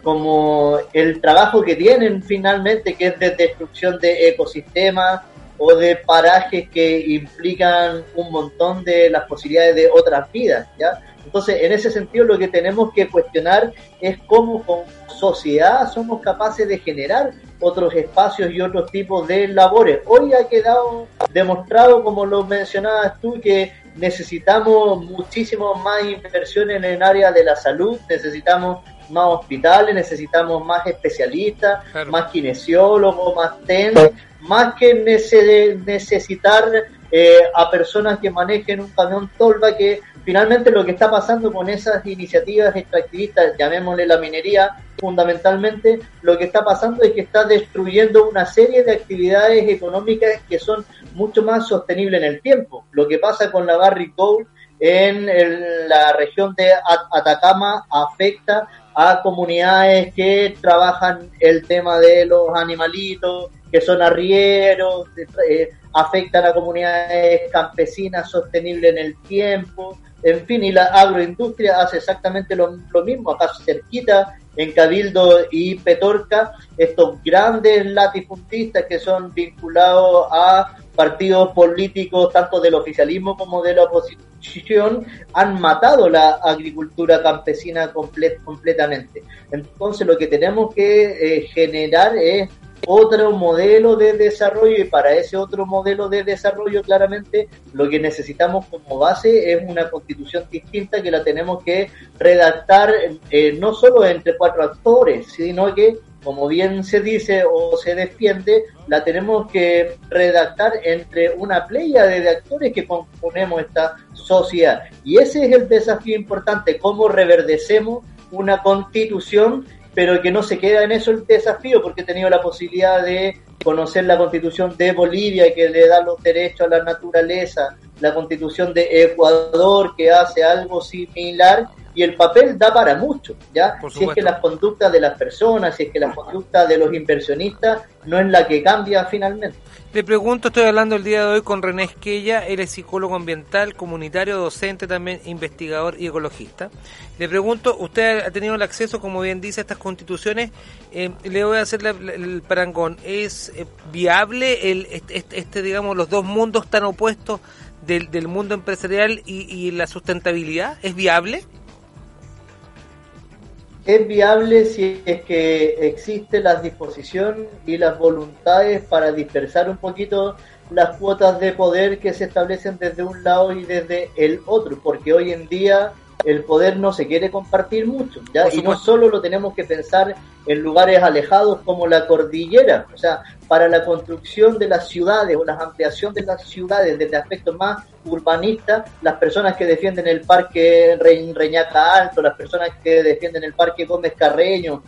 como el trabajo que tienen finalmente que es de destrucción de ecosistemas o de parajes que implican un montón de las posibilidades de otras vidas, ¿ya? Entonces, en ese sentido, lo que tenemos que cuestionar es cómo con sociedad somos capaces de generar otros espacios y otros tipos de labores. Hoy ha quedado demostrado, como lo mencionabas tú, que necesitamos muchísimo más inversión en el área de la salud, necesitamos más hospitales, necesitamos más especialistas, Claro. más kinesiólogos, más TEN, más que nece- necesitar eh, a personas que manejen un camión tolva que finalmente lo que está pasando con esas iniciativas extractivistas, llamémosle la minería, fundamentalmente lo que está pasando es que está destruyendo una serie de actividades económicas que son mucho más sostenibles en el tiempo. Lo que pasa con la Barrick Gold en el- la región de At- Atacama afecta a comunidades que trabajan el tema de los animalitos, que son arrieros, eh, afectan a comunidades campesinas sostenibles en el tiempo, en fin, y la agroindustria hace exactamente lo, mismo, acá cerquita, en Cabildo y Petorca, estos grandes latifundistas que son vinculados a partidos políticos tanto del oficialismo como de la oposición han matado la agricultura campesina comple- completamente. Entonces lo que tenemos que eh, generar es otro modelo de desarrollo y para ese otro modelo de desarrollo claramente lo que necesitamos como base es una constitución distinta que la tenemos que redactar eh, no solo entre cuatro actores, sino que como bien se dice o se defiende, la tenemos que redactar entre una playa de actores que componemos esta sociedad. Y ese es el desafío importante, cómo reverdecemos una constitución, pero que no se queda en eso el desafío, porque he tenido la posibilidad de conocer la constitución de Bolivia, que le da los derechos a la naturaleza, la constitución de Ecuador, que hace algo similar, y el papel da para mucho, ¿ya? Si es que las conductas de las personas, si es que la conducta de los inversionistas no es la que cambia finalmente. Le pregunto, estoy hablando el día de hoy con René Esquella, él es psicólogo ambiental, comunitario, docente, también investigador y ecologista. Le pregunto, usted ha tenido el acceso, como bien dice, a estas constituciones. Eh, le voy a hacer la- la- el parangón. ¿Es eh, viable el, este- este, digamos, los dos mundos tan opuestos del, del mundo empresarial y, y la sustentabilidad? ¿Es viable? es viable si es que existe la disposición y las voluntades para dispersar un poquito las cuotas de poder que se establecen desde un lado y desde el otro, porque hoy en día el poder no se quiere compartir mucho, ¿ya? Y no solo lo tenemos que pensar en lugares alejados como la cordillera, o sea, para la construcción de las ciudades o la ampliación de las ciudades desde aspectos más urbanistas, las personas que defienden el parque Re- Reñaca Alto, las personas que defienden el parque Gómez Carreño,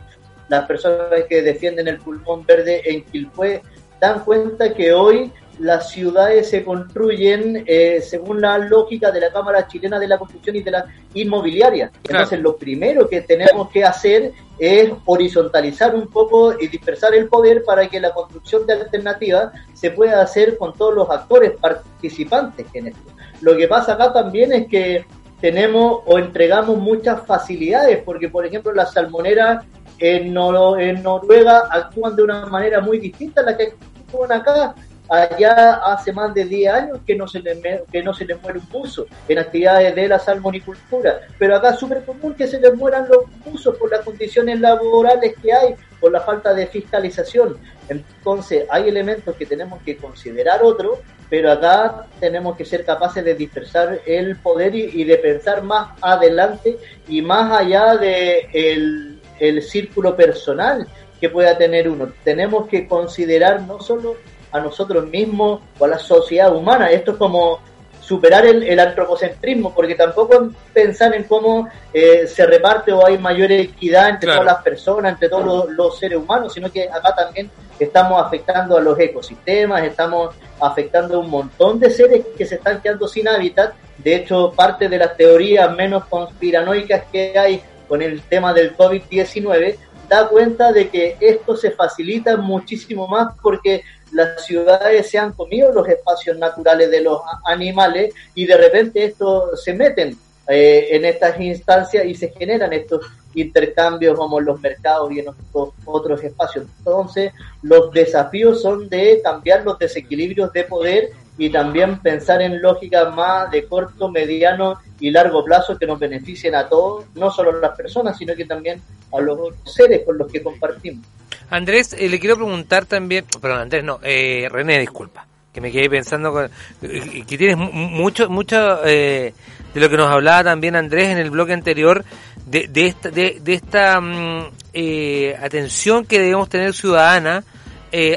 las personas que defienden el pulmón verde en Quilpué, dan cuenta que hoy las ciudades se construyen eh, según la lógica de la Cámara Chilena de la Construcción y de la Inmobiliaria. Claro. Entonces, lo primero que tenemos que hacer es horizontalizar un poco y dispersar el poder para que la construcción de alternativas se pueda hacer con todos los actores participantes en esto. Lo que pasa acá también es que tenemos o entregamos muchas facilidades, porque por ejemplo las salmoneras en, Nor- en Noruega actúan de una manera muy distinta a la que actúan acá. Allá hace más de 10 años que no se le, que no se les muere un buzo en actividades de la salmonicultura, pero acá es súper común que se les mueran los buzos por las condiciones laborales que hay, por la falta de fiscalización. Entonces hay elementos que tenemos que considerar otros, pero acá tenemos que ser capaces de dispersar el poder y, y de pensar más adelante y más allá de el, el círculo personal que pueda tener uno. Tenemos que considerar no solo a nosotros mismos o a la sociedad humana, esto es como superar el, el antropocentrismo, porque tampoco pensar en cómo eh, se reparte o hay mayor equidad entre Claro. todas las personas, entre todos los, los seres humanos, sino que acá también estamos afectando a los ecosistemas, estamos afectando a un montón de seres que se están quedando sin hábitat. De hecho, parte de las teorías menos conspiranoicas que hay con el tema del COVID-19 da cuenta de que esto se facilita muchísimo más porque las ciudades se han comido los espacios naturales de los animales y de repente estos se meten eh, en estas instancias y se generan estos intercambios como en los mercados y en estos otros espacios. Entonces, los desafíos son de cambiar los desequilibrios de poder y también pensar en lógicas más de corto, mediano y largo plazo que nos beneficien a todos, no solo a las personas, sino que también a los seres con los que compartimos. Andrés, eh, le quiero preguntar también, perdón, Andrés, no, eh, René, disculpa, que me quedé pensando con- eh, que tienes mu- mucho, mucho eh, de lo que nos hablaba también Andrés en el bloque anterior, de, de esta, de, de esta mm, eh, atención que debemos tener ciudadana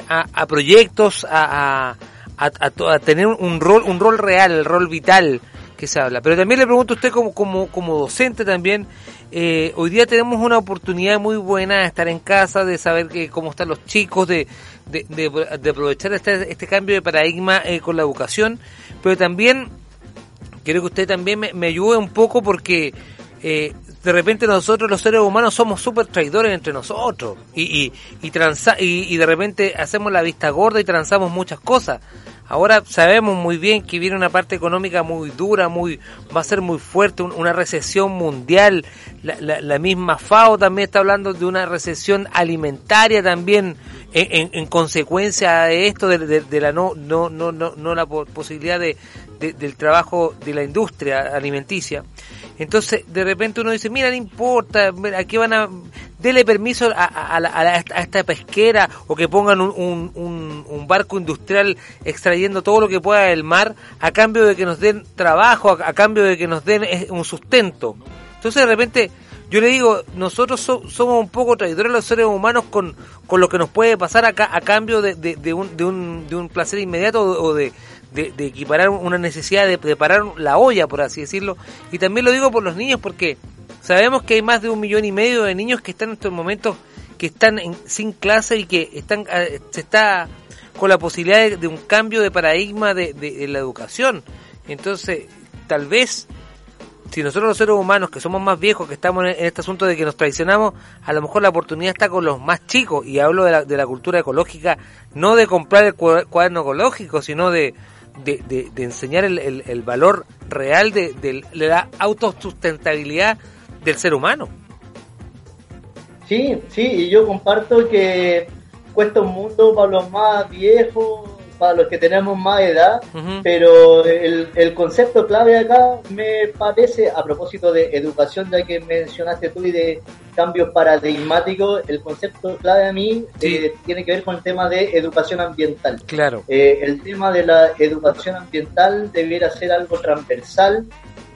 a, a proyectos, a, a tener un rol, un rol real, el rol vital que se habla. Pero también le pregunto a usted como, como, como docente también, eh, hoy día tenemos una oportunidad muy buena de estar en casa, de saber que, cómo están los chicos, de, de, de- aprovechar este, este cambio de paradigma eh, con la educación, pero también quiero que usted también me, me ayude un poco porque eh, de repente nosotros los seres humanos somos súper traidores entre nosotros y, y, y, transa- y, y de repente hacemos la vista gorda y transamos muchas cosas. Ahora sabemos muy bien que viene una parte económica muy dura, muy va a ser muy fuerte, un- una recesión mundial. La, la- misma FAO también está hablando de una recesión alimentaria también en, en- en consecuencia de esto, de, de- de la no, no, no, no, no la po- posibilidad de, de- del trabajo de la industria alimenticia. Entonces, de repente uno dice, mira, no importa, mira, aquí van a... Dele permiso a, a- a a a esta pesquera o que pongan un, un- un- un barco industrial extrayendo todo lo que pueda del mar a cambio de que nos den trabajo, a, a cambio de que nos den eh, un sustento. Entonces, de repente, yo le digo, nosotros so- somos un poco traidores los seres humanos con, con lo que nos puede pasar acá a cambio de un, de, un, de un placer inmediato o de, de, equiparar una necesidad de preparar la olla, por así decirlo. Y también lo digo por los niños porque Sabemos que hay más de un millón y medio de niños que están en estos momentos que están en- sin clase y que están eh, se está con la posibilidad de, un cambio de paradigma de, de- la educación. Entonces, tal vez si nosotros los seres humanos que somos más viejos, que estamos en, este asunto de que nos traicionamos, a lo mejor la oportunidad está con los más chicos, y hablo de la, de la cultura ecológica, no de comprar el cua- cuaderno ecológico, sino de, de, de- de enseñar el, el- el valor real de, de la autosustentabilidad del ser humano. Sí, sí, y yo comparto que cuesta un mundo para los más viejos, para los que tenemos más edad, Ujú. pero el, el concepto clave acá me parece, a propósito de educación, ya que mencionaste tú y de cambios paradigmáticos, el concepto clave a mí Sí. eh, tiene que ver con el tema de educación ambiental. Claro. Eh, el tema de la educación ambiental debiera ser algo transversal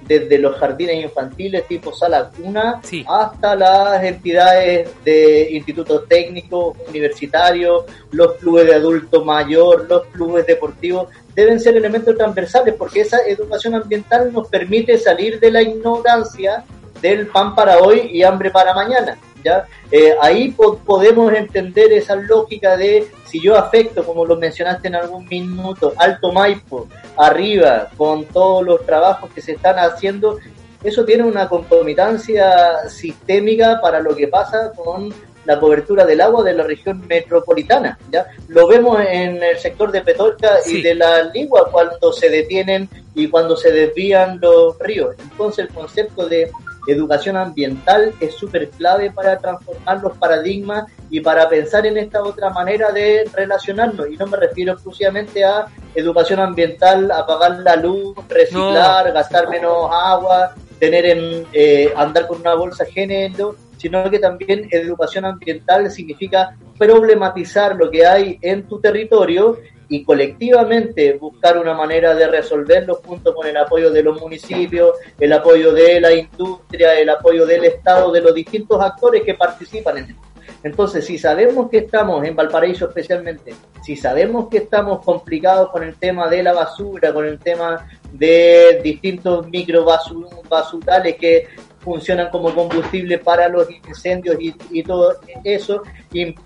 desde los jardines infantiles tipo sala cuna Sí. hasta las entidades de institutos técnicos, universitarios, los clubes de adulto mayor, los clubes deportivos, deben ser elementos transversales porque esa educación ambiental nos permite salir de la ignorancia del pan para hoy y hambre para mañana. ¿Ya? Eh, ahí po- podemos entender esa lógica de si yo afecto, como lo mencionaste en algún minuto, Alto Maipo, arriba, con todos los trabajos que se están haciendo, eso tiene una concomitancia sistémica para lo que pasa con la cobertura del agua de la región metropolitana. ¿ya? Lo vemos en el sector de Petorca Sí. y de la Ligua cuando se detienen y cuando se desvían los ríos. Entonces el concepto de educación ambiental es súper clave para transformar los paradigmas y para pensar en esta otra manera de relacionarnos. Y no me refiero exclusivamente a educación ambiental, apagar la luz, reciclar, gastar menos agua, tener en, eh, andar con una bolsa género, sino que también educación ambiental significa problematizar lo que hay en tu territorio y colectivamente buscar una manera de resolverlo junto con el apoyo de los municipios, el apoyo de la industria, el apoyo del Estado, de los distintos actores que participan en esto. Entonces, si sabemos que estamos en Valparaíso especialmente, si sabemos que estamos complicados con el tema de la basura, con el tema de distintos microbasurales que funcionan como combustible para los incendios y, y todo eso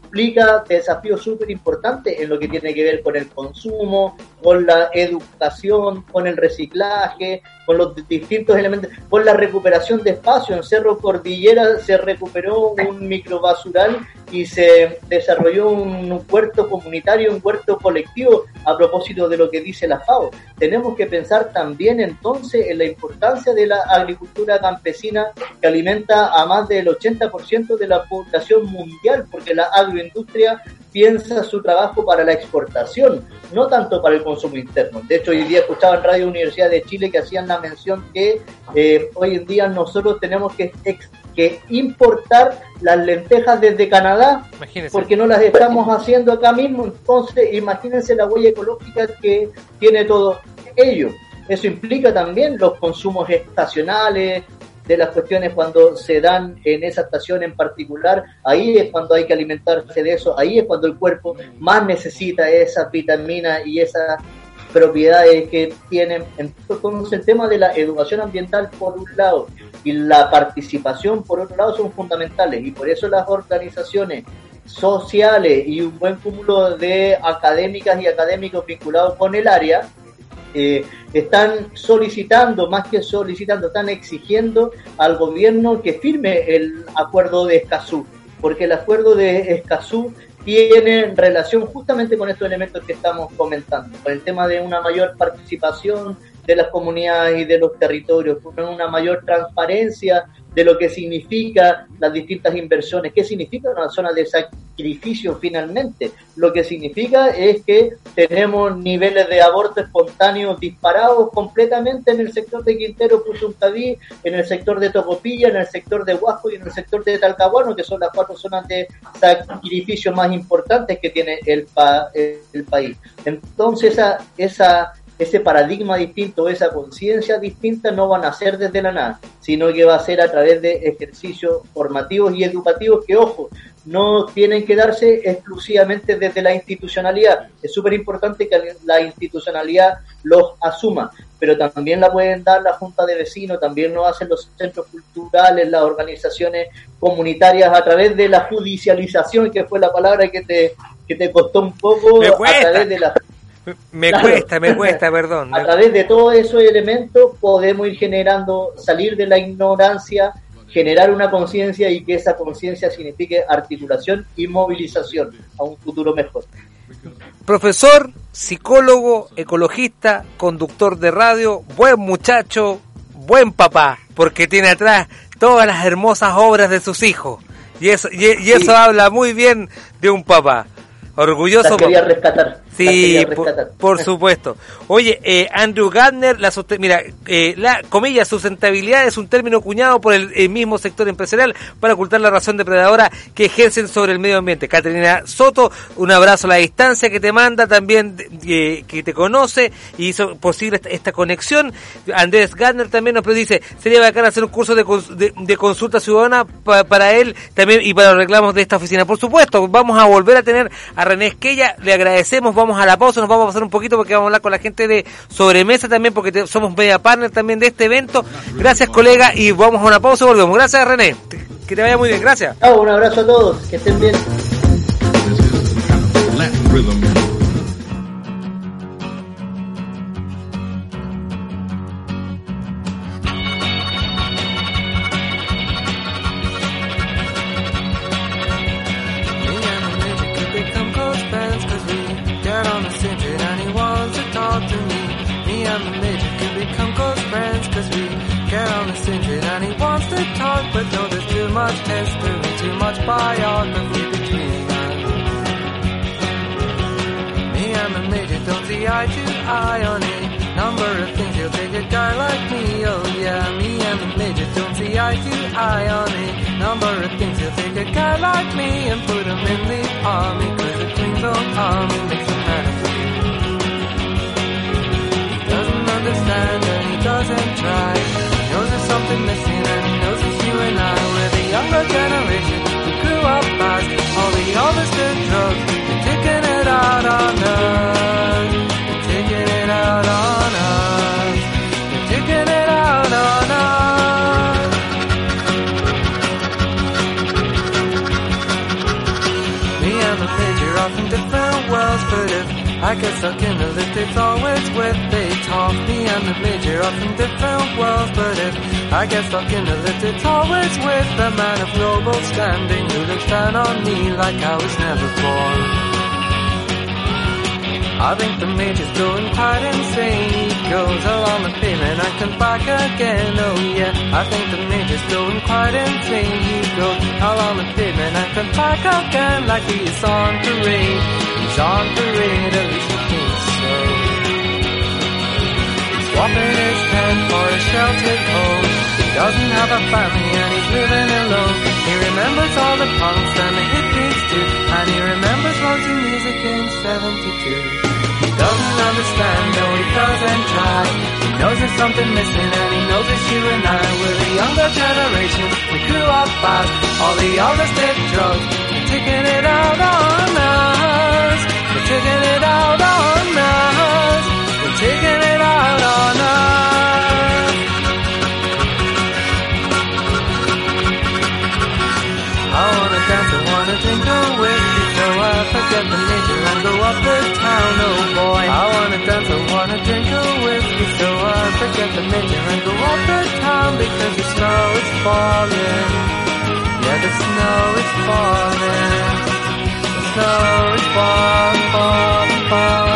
implica desafíos súper importantes en lo que tiene que ver con el consumo, con la educación, con el reciclaje, con los distintos elementos, con la recuperación de espacio. En Cerro Cordillera se recuperó un microbasural y se desarrolló un huerto comunitario, un huerto colectivo a propósito de lo que dice la FAO. Tenemos que pensar también entonces en la importancia de la agricultura campesina que alimenta a más del 80% de la población mundial, porque la agroindustria piensa su trabajo para la exportación, no tanto para el consumo interno. De hecho, hoy día escuchaba en Radio Universidad de Chile que hacían la mención que eh, hoy en día nosotros tenemos que, ex- que importar las lentejas desde Canadá Imagínense. porque no las estamos haciendo acá mismo. Entonces, imagínense la huella ecológica que tiene todo ello. Eso implica también los consumos estacionales, de las cuestiones cuando se dan en esa estación en particular, ahí es cuando hay que alimentarse de eso, ahí es cuando el cuerpo más necesita esas vitaminas y esas propiedades que tienen. Entonces el tema de la educación ambiental por un lado y la participación por otro lado son fundamentales y por eso las organizaciones sociales y un buen cúmulo de académicas y académicos vinculados con el área eh, están solicitando, más que solicitando, están exigiendo al gobierno que firme el acuerdo de Escazú, porque el acuerdo de Escazú tiene relación justamente con estos elementos que estamos comentando, con el tema de una mayor participación de las comunidades y de los territorios, una mayor transparencia de lo que significa las distintas inversiones, qué significa una zona de sacrificio finalmente. Lo que significa es que tenemos niveles de aborto espontáneo disparados completamente en el sector de Quintero, Puchuncaví, en el sector de Tocopilla, en el sector de Huasco y en el sector de Talcahuano, que son las cuatro zonas de sacrificio más importantes que tiene el, el país. Entonces, esa, esa ese paradigma distinto, esa conciencia distinta no van a ser desde la nada, sino que va a ser a través de ejercicios formativos y educativos que, ojo, no tienen que darse exclusivamente desde la institucionalidad. Es súper importante que la institucionalidad los asuma, pero también la pueden dar la Junta de Vecinos, también lo hacen los centros culturales, las organizaciones comunitarias a través de la judicialización, que fue la palabra que te, que te costó un poco, a través de la me cuesta, me cuesta, perdón. A través de todos esos elementos podemos ir generando, salir de la ignorancia, generar una conciencia y que esa conciencia signifique articulación y movilización a un futuro mejor. Profesor, psicólogo, ecologista, conductor de radio, buen muchacho, buen papá, porque tiene atrás todas las hermosas obras de sus hijos. Y eso, y, eso habla muy bien de un papá. Orgulloso. quería rescatar. Sí, por, supuesto. Oye, eh, Andrew Gardner, la mira, eh, la comilla sustentabilidad es un término cuñado por el, mismo sector empresarial para ocultar la razón depredadora que ejercen sobre el medio ambiente. Caterina Soto, un abrazo a la distancia que te manda, también eh, que te conoce y hizo posible esta, conexión. Andrés Gardner también nos dice, sería bacán hacer un curso de, de, consulta ciudadana para él también y para los reclamos de esta oficina. Por supuesto, vamos a volver a tener a René Esquella, le agradecemos, vamos a la pausa, nos vamos a pasar un poquito porque vamos a hablar con la gente de sobremesa también, porque somos media partner también de este evento. Gracias, colega, y vamos a una pausa y volvemos. Gracias, René. Que te vaya muy bien, gracias. un abrazo a todos, que estén bien. I get stuck in a lift, it's always with they talk. Me and the major are from different worlds, but if I get stuck in a lift, it's always with the man of noble standing who looks down on me like I was never born. I think the major's going quite insane. He goes along the pavement and comes back again. Oh yeah, I think the major's going quite insane. He goes along the pavement and comes back again like he's on parade. He's on parade, thinks so. He's swapping his tent for a sheltered home He doesn't have a family and he's living alone. He remembers all the punks and the hippies too. And he remembers lots music in 72. He doesn't understand, no he doesn't try. He knows there's something missing and he knows it's you and I. We're the younger generation, we grew up fast. All the others did drugs, taking it out on us. Taking it out on us. Taking it out on us. I wanna dance, I wanna drink a whiskey So I forget the nature and go up the town, oh boy I wanna dance, I wanna drink a whiskey So I forget the nature and go up the town Because the snow is falling Yeah, the snow is falling coach, Bob, Bob, Bob.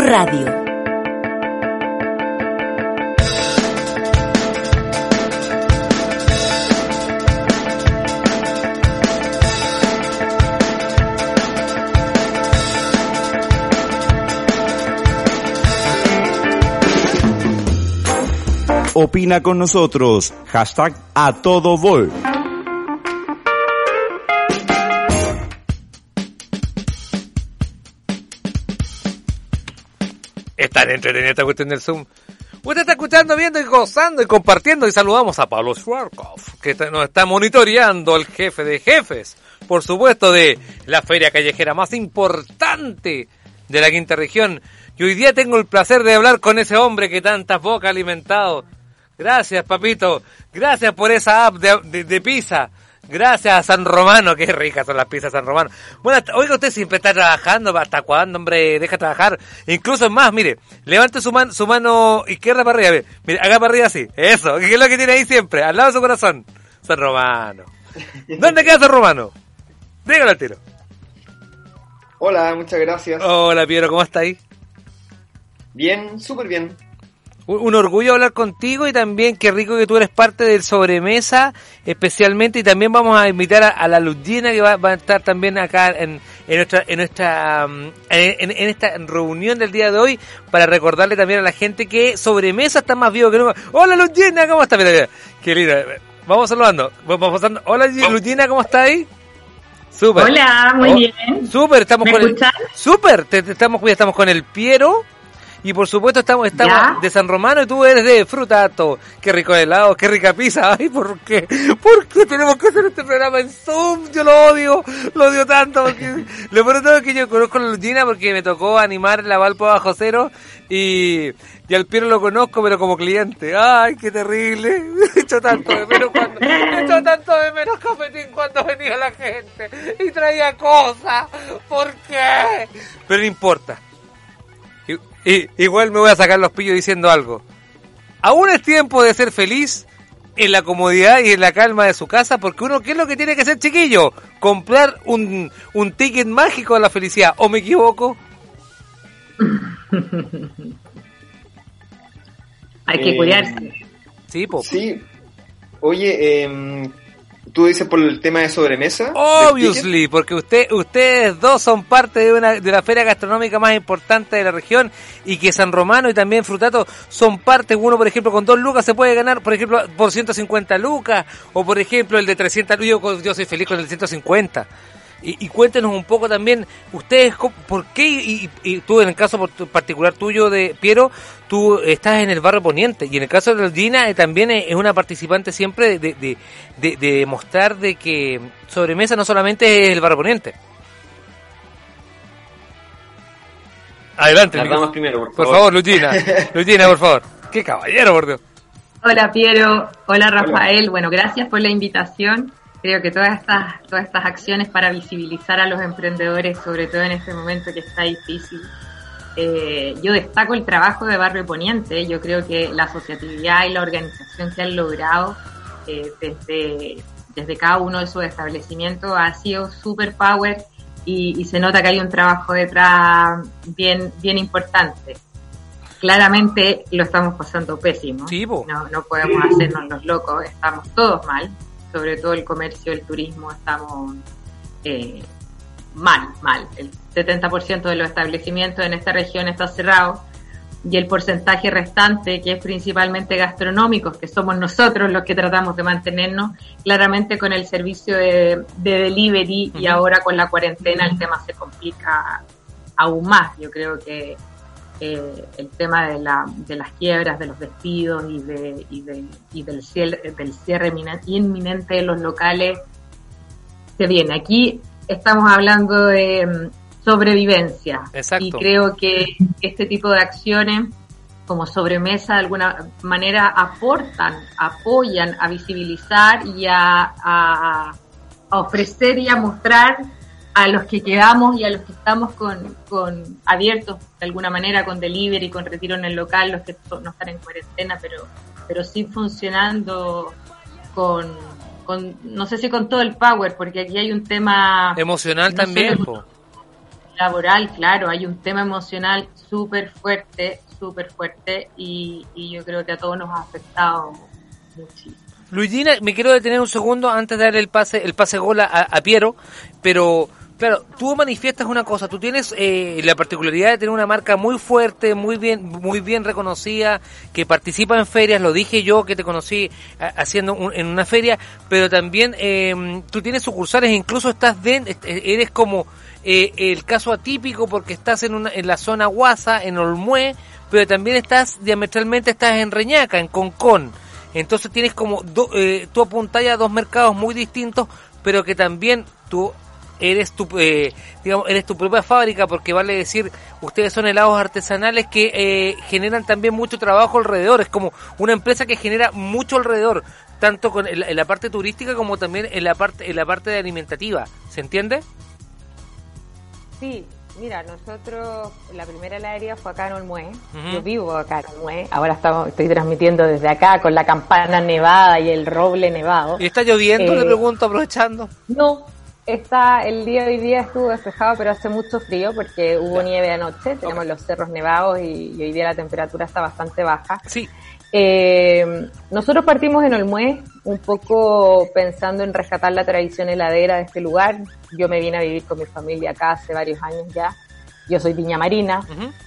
Vol.radio. Opina con nosotros. Hashtag a todo vol. tan entretenida esta cuestión del Zoom. Usted está escuchando, viendo y gozando y compartiendo y saludamos a Pablo Schwarzkopf, que nos está monitoreando el jefe de jefes, por supuesto, de la feria callejera más importante de la quinta región. Y hoy día tengo el placer de hablar con ese hombre que tantas bocas ha alimentado. Gracias, papito. Gracias por esa app de, de, de pizza. Gracias a San Romano, qué ricas son las pizzas de San Romano. Bueno, oiga, usted siempre está trabajando, ¿hasta cuándo, hombre? Deja trabajar. Incluso es más, mire, levante su, man- su mano izquierda para arriba, mire, mire, haga para arriba así. Eso, que es lo que tiene ahí siempre, al lado de su corazón. San Romano. ¿Dónde queda San Romano? Dígalo al tiro. Hola, muchas gracias. Hola, Piero, ¿cómo está ahí? Bien, súper bien. Un orgullo hablar contigo y también qué rico que tú eres parte del sobremesa, especialmente y también vamos a invitar a, a la Luchina que va, va a estar también acá en, en nuestra en nuestra um, en, en esta reunión del día de hoy para recordarle también a la gente que sobremesa está más vivo que nunca. Hola Luchina, ¿cómo está? Mira, mira, qué lindo. Vamos saludando. Vamos pasando. Hola Luchina, ¿cómo está ahí? Súper. Hola, muy Oh, bien. Súper, estamos ¿Me con el, escuchan? Súper, te, te estamos, ya estamos con el Piero. Y por supuesto estamos, estamos Ya. de San Romano y tú eres de Frutato. Qué rico helado, qué rica pizza. Ay, ¿por qué? ¿Por qué tenemos que hacer este programa en Zoom? Yo lo odio, lo odio tanto. Porque... Lo peor de todo es que yo conozco a la porque me tocó animar la Valpo bajo cero y, y al Piero lo conozco pero como cliente. Ay, qué terrible. He hecho tanto de menos cuando, he hecho tanto de menos cafetín cuando venía la gente y traía cosas. ¿Por qué? Pero no importa. I- igual me voy a sacar los pillos diciendo algo. Aún es tiempo de ser feliz en la comodidad y en la calma de su casa, porque uno, ¿qué es lo que tiene que hacer, chiquillo? Comprar un, un ticket mágico a la felicidad. ¿O me equivoco? Hay que Eh, cuidarse. Sí, po. Sí. Oye, em, tú dices por el tema de sobremesa. Obviously, porque usted, ustedes dos son parte de una de la feria gastronómica más importante de la región y que San Romano y también Frutato son parte. Uno, por ejemplo, con dos lucas se puede ganar, por ejemplo, por 150 lucas o, por ejemplo, el de 300 lucas. Yo, yo soy feliz con el de 150. Y, y cuéntenos un poco también, ustedes, co- ¿por qué? Y, y- y tú, en el caso por- particular tuyo de Piero, tú estás en el barrio Poniente. Y en el caso de Gina, eh, también es una participante siempre de, de, de, de mostrar de que sobremesa no solamente es el barrio Poniente. Adelante, primero, por Por favor. favor, Luchina. Luchina, por favor. Qué caballero, por Dios. Hola Piero, hola Rafael. Bueno, gracias por la invitación. Creo que todas estas, todas estas acciones para visibilizar a los emprendedores, sobre todo en este momento que está difícil. Eh, yo destaco el trabajo de Barrio Poniente. Yo creo que la asociatividad y la organización que han logrado eh, desde, desde cada uno de sus establecimientos ha sido super power y, y se nota que hay un trabajo detrás bien, bien importante claramente lo estamos pasando pésimo. Sí. No, no podemos hacernos los locos, estamos todos mal, sobre todo el comercio, el turismo, estamos eh, mal, mal. El 70% de los establecimientos en esta región está cerrado y el porcentaje restante, que es principalmente gastronómicos, que somos nosotros los que tratamos de mantenernos, claramente con el servicio de, de delivery y ahora con la cuarentena el tema se complica aún más. Yo creo que eh, el tema de, la, de las quiebras, de los despidos y, de, y, de, y del cierre, del cierre inminen- inminente de los locales se viene. Aquí estamos hablando de mm, sobrevivencia Exacto. y creo que este tipo de acciones como sobremesa de alguna manera aportan, apoyan a visibilizar y a, a- a ofrecer y a mostrar a los que quedamos y a los que estamos con, con abiertos de alguna manera con delivery, con retiro en el local, los que no están en cuarentena, pero, pero sí funcionando con, con, no sé si con todo el power, porque aquí hay un tema Emocional No también, laboral, claro, hay un tema emocional súper fuerte, súper fuerte y, y yo creo que a todos nos ha afectado muchísimo. Luigina, me quiero detener un segundo antes de dar el pase, el pase gol a, a Piero, pero claro, tú manifiestas una cosa, tú tienes eh, la particularidad de tener una marca muy fuerte, muy bien, muy bien reconocida, que participa en ferias, lo dije yo que te conocí haciendo un- en una feria, pero también eh, tú tienes sucursales, incluso estás de, est- eres como eh, el caso atípico porque estás en, una, en la zona Guasa, en Olmué, pero también estás diametralmente estás en Reñaca, en Concón. Entonces tienes como, do, eh, tú apuntas a dos mercados muy distintos, pero que también tú eres tu, eh, digamos, eres tu propia fábrica, porque vale decir, ustedes son helados artesanales que eh, generan también mucho trabajo alrededor. Es como una empresa que genera mucho alrededor, tanto con, en, la, en la parte turística como también en la parte, en la parte de alimentativa. ¿Se entiende? Sí, mira, nosotros, la primera heladería fue acá en Olmué. Yo vivo acá en Olmué. Ahora estamos, estoy transmitiendo desde acá con la campana nevada y el roble nevado. ¿Y está lloviendo? Eh, Le pregunto, aprovechando. No, está, el día de hoy día estuvo despejado, pero hace mucho frío porque hubo nieve anoche. Tenemos los cerros nevados y, y hoy día la temperatura está bastante baja. Sí. Eh, nosotros partimos en Olmué un poco pensando en rescatar la tradición heladera de este lugar. Yo me vine a vivir con mi familia acá hace varios años ya. Yo soy Viña Marina,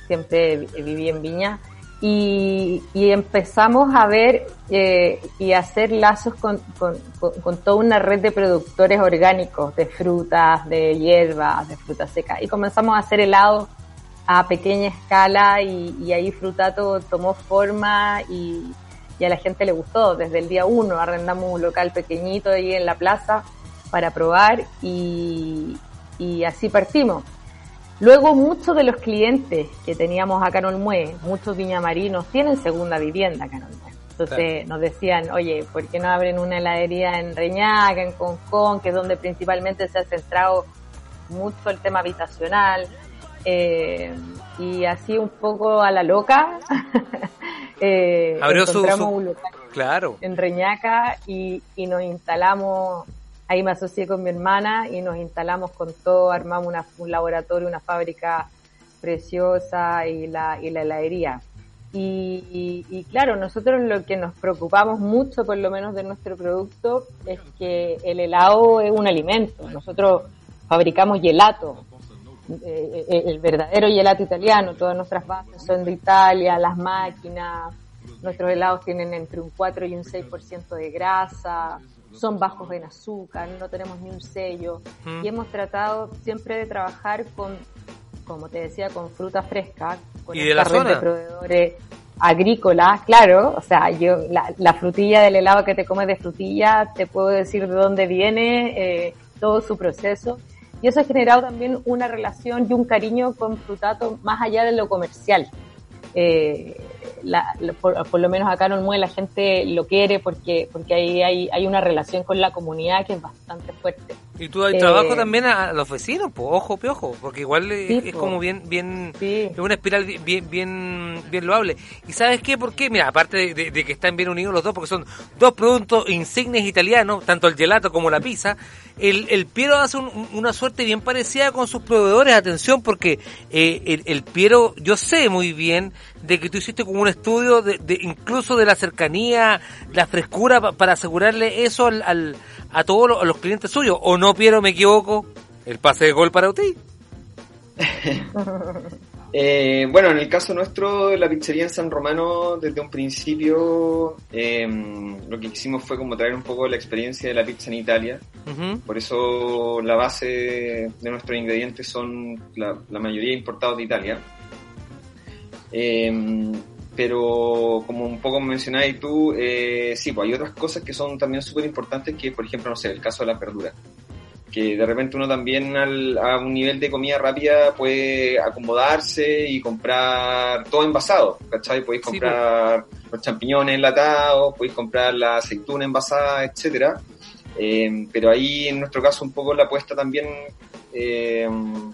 siempre vi- viví en Viña. Y, empezamos a ver eh, y a hacer lazos con, con, toda una red de productores orgánicos, de frutas, de hierbas, de frutas secas. Y comenzamos a hacer helados a pequeña escala y, ahí Frutato tomó forma y, a la gente le gustó. Desde el día uno arrendamos un local pequeñito ahí en la plaza para probar y así partimos. Luego muchos de los clientes que teníamos acá en Olmué, muchos viñamarinos, tienen segunda vivienda acá en Olmué. Entonces Claro. nos decían, oye, ¿por qué no abren una heladería en Reñaca, en Concón, que es donde principalmente se ha centrado mucho el tema habitacional? Eh, y así un poco a la loca, eh, Abrió su, encontramos su- un local Claro. en Reñaca y, y nos instalamos, ahí me asocié con mi hermana y nos instalamos con todo, armamos una- un laboratorio, una fábrica preciosa y la, heladería. Y claro, nosotros lo que nos preocupamos mucho, por lo menos de nuestro producto, es que el helado es un alimento. Nosotros fabricamos gelato, eh, eh, el verdadero gelato italiano, todas nuestras bases son de Italia, las máquinas, nuestros helados tienen entre un 4 y un 6% de grasa, son bajos en azúcar, no tenemos ni un sello Mm. y hemos tratado siempre de trabajar con, como te decía, con fruta fresca, con ¿Y de la zona? de proveedores agrícolas, claro, o sea, yo la, la frutilla del helado que te comes de frutilla, te puedo decir de dónde viene, eh, todo su proceso. Y eso ha generado también una relación y un cariño con Frutato más allá de lo comercial. Eh, la- por, por lo menos acá en Olmué la gente lo quiere porque porque ahí hay, hay una relación con la comunidad que es bastante fuerte. Y tú hay Eh, trabajo también a, a los vecinos, pues, ojo, piojo, porque igual es, Sí, es po. como bien, bien, es una espiral bi- bien, bien, bien loable. ¿Y sabes qué? ¿Por qué? Mira, aparte de, de- de que están bien unidos los dos, porque son dos productos insignes italianos, tanto el gelato como la pizza, el, el Piero hace un- un- una suerte bien parecida con sus proveedores, atención, porque eh, el, el Piero, yo sé muy bien de que tú hiciste como un estudio de, de incluso de la cercanía, la frescura pa- para asegurarle eso al, al- a todos los, a los clientes suyos. ¿O no, Piero, me equivoco? El pase de gol para usted. Eh, bueno, en el caso nuestro, la pizzería en San Romano, desde un principio, eh, lo que hicimos fue como traer un poco la experiencia de la pizza en Italia. Por eso la base de nuestros ingredientes son la, la mayoría importados de Italia. Eh, pero como un poco mencionabas tú, eh, sí, pues hay otras cosas que son también súper importantes, que por ejemplo, no sé, el caso de las verduras. Que de repente uno también al- a un nivel de comida rápida puede acomodarse y comprar todo envasado, ¿cachai? Podéis Sí, comprar los champiñones enlatados, podéis comprar la aceituna envasada, etcétera. Eh, pero ahí en nuestro caso un poco la apuesta también, eh,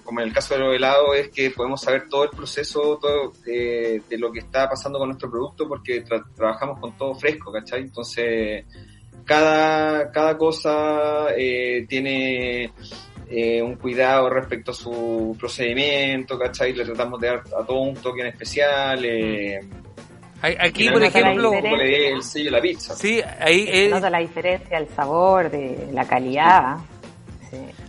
como en el caso de los helados, es que podemos saber todo el proceso todo, eh, de lo que está pasando con nuestro producto porque tra- trabajamos con todo fresco, ¿cachai? Entonces, cada, cada cosa eh, tiene eh, un cuidado respecto a su procedimiento, ¿cachai? Le tratamos de dar a todo un toque en especial. Eh, Aquí, por ejemplo, el sello a la pizza. Sí, ahí es... Nota la diferencia, el sabor, de la calidad.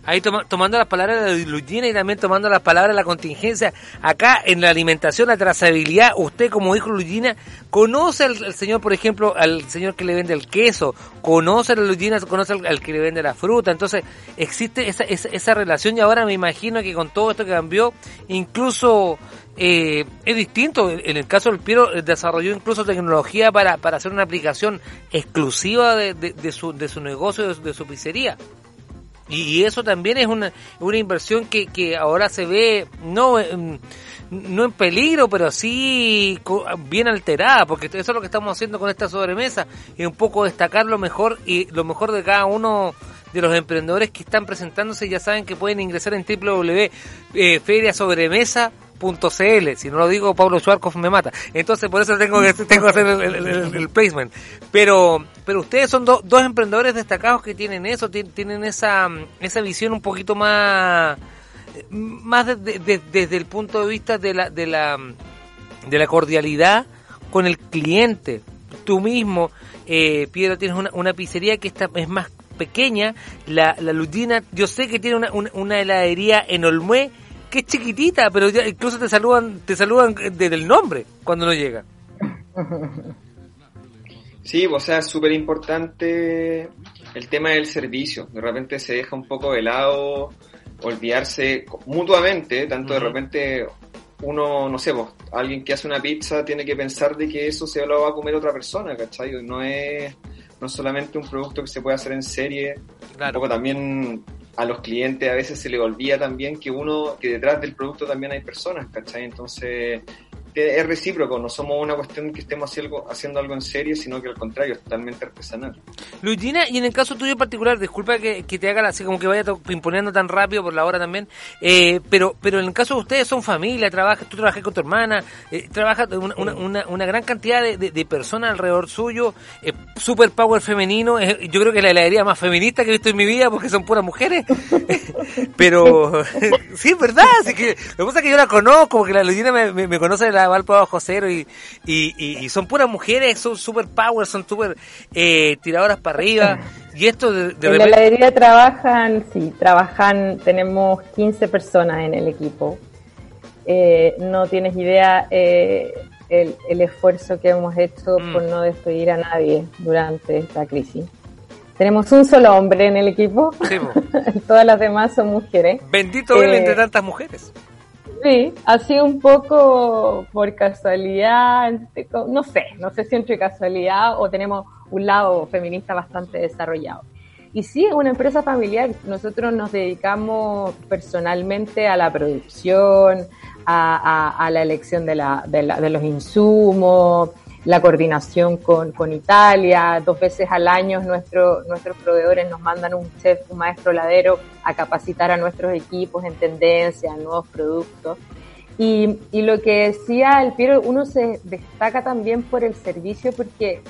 Ahí tomando las palabras de Lugina y también tomando las palabras de la contingencia. Acá en la alimentación, la trazabilidad, usted como hijo Lugina, conoce al, señor, por ejemplo, al señor que le vende el queso, conoce a la Lugina, conoce al, que le vende la fruta. Entonces, existe esa, esa, esa relación y ahora me imagino que con todo esto que cambió, incluso eh, es distinto. En el caso del Piero eh, desarrolló incluso tecnología para, para hacer una aplicación exclusiva de, de, su, de su negocio, de, su pizzería. Y eso también es una, una inversión que, que ahora se ve no en, no en peligro, pero sí bien alterada, porque eso es lo que estamos haciendo con esta sobremesa, y un poco destacar lo mejor y lo mejor de cada uno de los emprendedores que están presentándose. Ya saben que pueden ingresar en www.feriasobremesa.com .cl. Si no lo digo, Pablo Schwarzkopf me mata. Entonces, por eso tengo que, tengo que hacer el, placement. Pero, pero ustedes son dos emprendedores destacados que tienen eso, tienen esa, esa visión un poquito más, más desde el punto de vista de la, de la, de la cordialidad con el cliente. Tú mismo, eh, Piedra, tienes una, una pizzería que está, es más pequeña, la, la Ludina, yo sé que tiene una, una, heladería en Olmué que es chiquitita, pero incluso te saludan, te saludan desde el nombre cuando no llega. Sí, o sea, es súper importante el tema del servicio. De repente se deja un poco de lado, olvidarse mutuamente, tanto de repente uno, no sé, vos, alguien que hace una pizza tiene que pensar de que eso se lo va a comer otra persona, ¿cachai? No es, no solamente un producto que se puede hacer en serie, un poco también a los clientes a veces se le olvida también que uno, que detrás del producto también hay personas, ¿cachai? Entonces, es recíproco, no somos una cuestión que estemos haciendo algo en serio, sino que al contrario, es totalmente artesanal. Luigina, y en el caso tuyo en particular, disculpa que, te haga así como que vaya imponiendo tan rápido por la hora también, eh, pero pero en el caso de ustedes son familia, trabajas, tú trabajas con tu hermana, eh, trabajas una, una, una, gran cantidad de, de, personas alrededor suyo, eh, super power femenino, yo creo que es la heladería más feminista que he visto en mi vida porque son puras mujeres, pero sí, verdad, así que lo que pasa es que yo la conozco, porque la Luigina me, me conoce de la Valpo Josero y, y, y, son puras mujeres, son super power, son super eh, tiradoras para arriba. Y esto de, En la heladería trabajan, sí, trabajan, tenemos 15 personas en el equipo. Eh, no tienes idea eh, el, el, esfuerzo que hemos hecho mm. por no despedir a nadie durante esta crisis. Tenemos un solo hombre en el equipo, todas las demás son mujeres. Bendito él entre tantas mujeres. Sí, sido un poco por casualidad, no sé, no sé si entre casualidad o tenemos un lado feminista bastante desarrollado. Y sí, una empresa familiar. Nosotros nos dedicamos personalmente a la producción, a, la elección de, la, de los insumos, la coordinación con, con Italia. Dos veces al año nuestro, nuestros proveedores nos mandan un chef, un maestro ladero a capacitar a nuestros equipos en tendencia, en nuevos productos. Y, y lo que decía el Piero, uno se destaca también por el servicio porque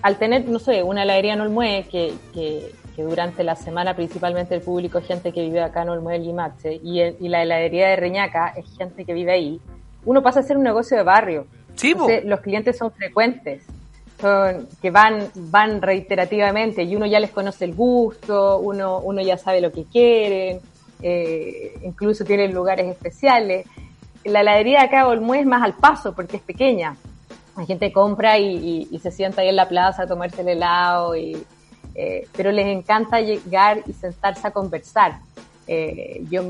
al tener, no sé, una heladería en Olmué que, que, durante la semana principalmente el público es gente que vive acá en Olmué, el Limache, y, y la heladería de Reñaca es gente que vive ahí, uno pasa a ser un negocio de barrio los clientes son frecuentes, son que van, van reiterativamente y uno ya les conoce el gusto, uno, uno ya sabe lo que quieren, eh, incluso tienen lugares especiales. La heladería de acá Olmué es más al paso porque es pequeña. La gente compra y, se sienta ahí en la plaza a tomarse el helado, y, eh, pero les encanta llegar y sentarse a conversar. Eh, yo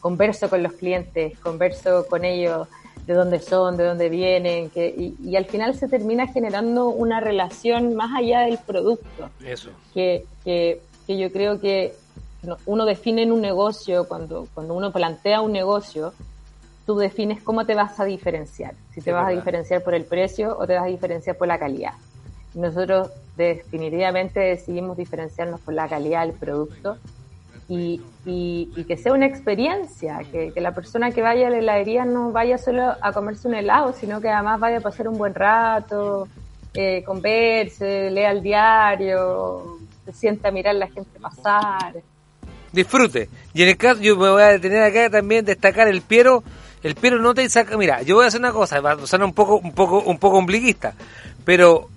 converso con los clientes, converso con ellos de dónde son, de dónde vienen, que, y, al final se termina generando una relación más allá del producto. Eso. Que, que, yo creo que uno define en un negocio, cuando, cuando uno plantea un negocio, tú defines cómo te vas a diferenciar. Si te vas a diferenciar por el precio o te vas a diferenciar por la calidad. Nosotros definitivamente decidimos diferenciarnos por la calidad del producto y, y, que sea una experiencia, que, la persona que vaya a la heladería no vaya solo a comerse un helado, sino que además vaya a pasar un buen rato, eh, converse, lea el diario, se sienta a mirar la gente pasar. disfrute. Y en el caso, yo me voy a detener acá también, destacar el Piero. El Piero no te saca, mira, yo voy a hacer una cosa, va a sonar un poco, un poco, un poco ombliguista, pero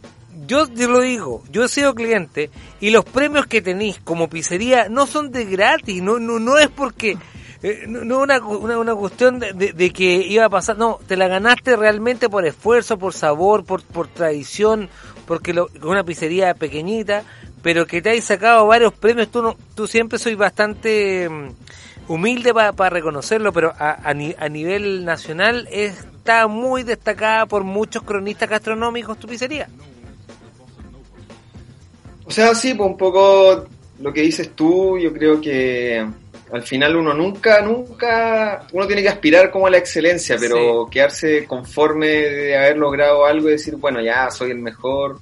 yo te lo digo, yo he sido cliente y los premios que tenéis como pizzería no son de gratis, no, no, no es porque, eh, no una, una, una cuestión de, de- que iba a pasar, no, te la ganaste realmente por esfuerzo, por sabor, por, por tradición, porque lo, una pizzería pequeñita, pero que te hay sacado varios premios, tú no, tú siempre soy bastante mm, humilde para reconocerlo, pero a, a nivel nacional está muy destacada por muchos cronistas gastronómicos tu pizzería. O sea, sí, pues un poco lo que dices tú, yo creo que al final uno nunca, nunca, uno tiene que aspirar como a la excelencia, pero quedarse conforme de haber logrado algo y decir, bueno, ya soy el mejor.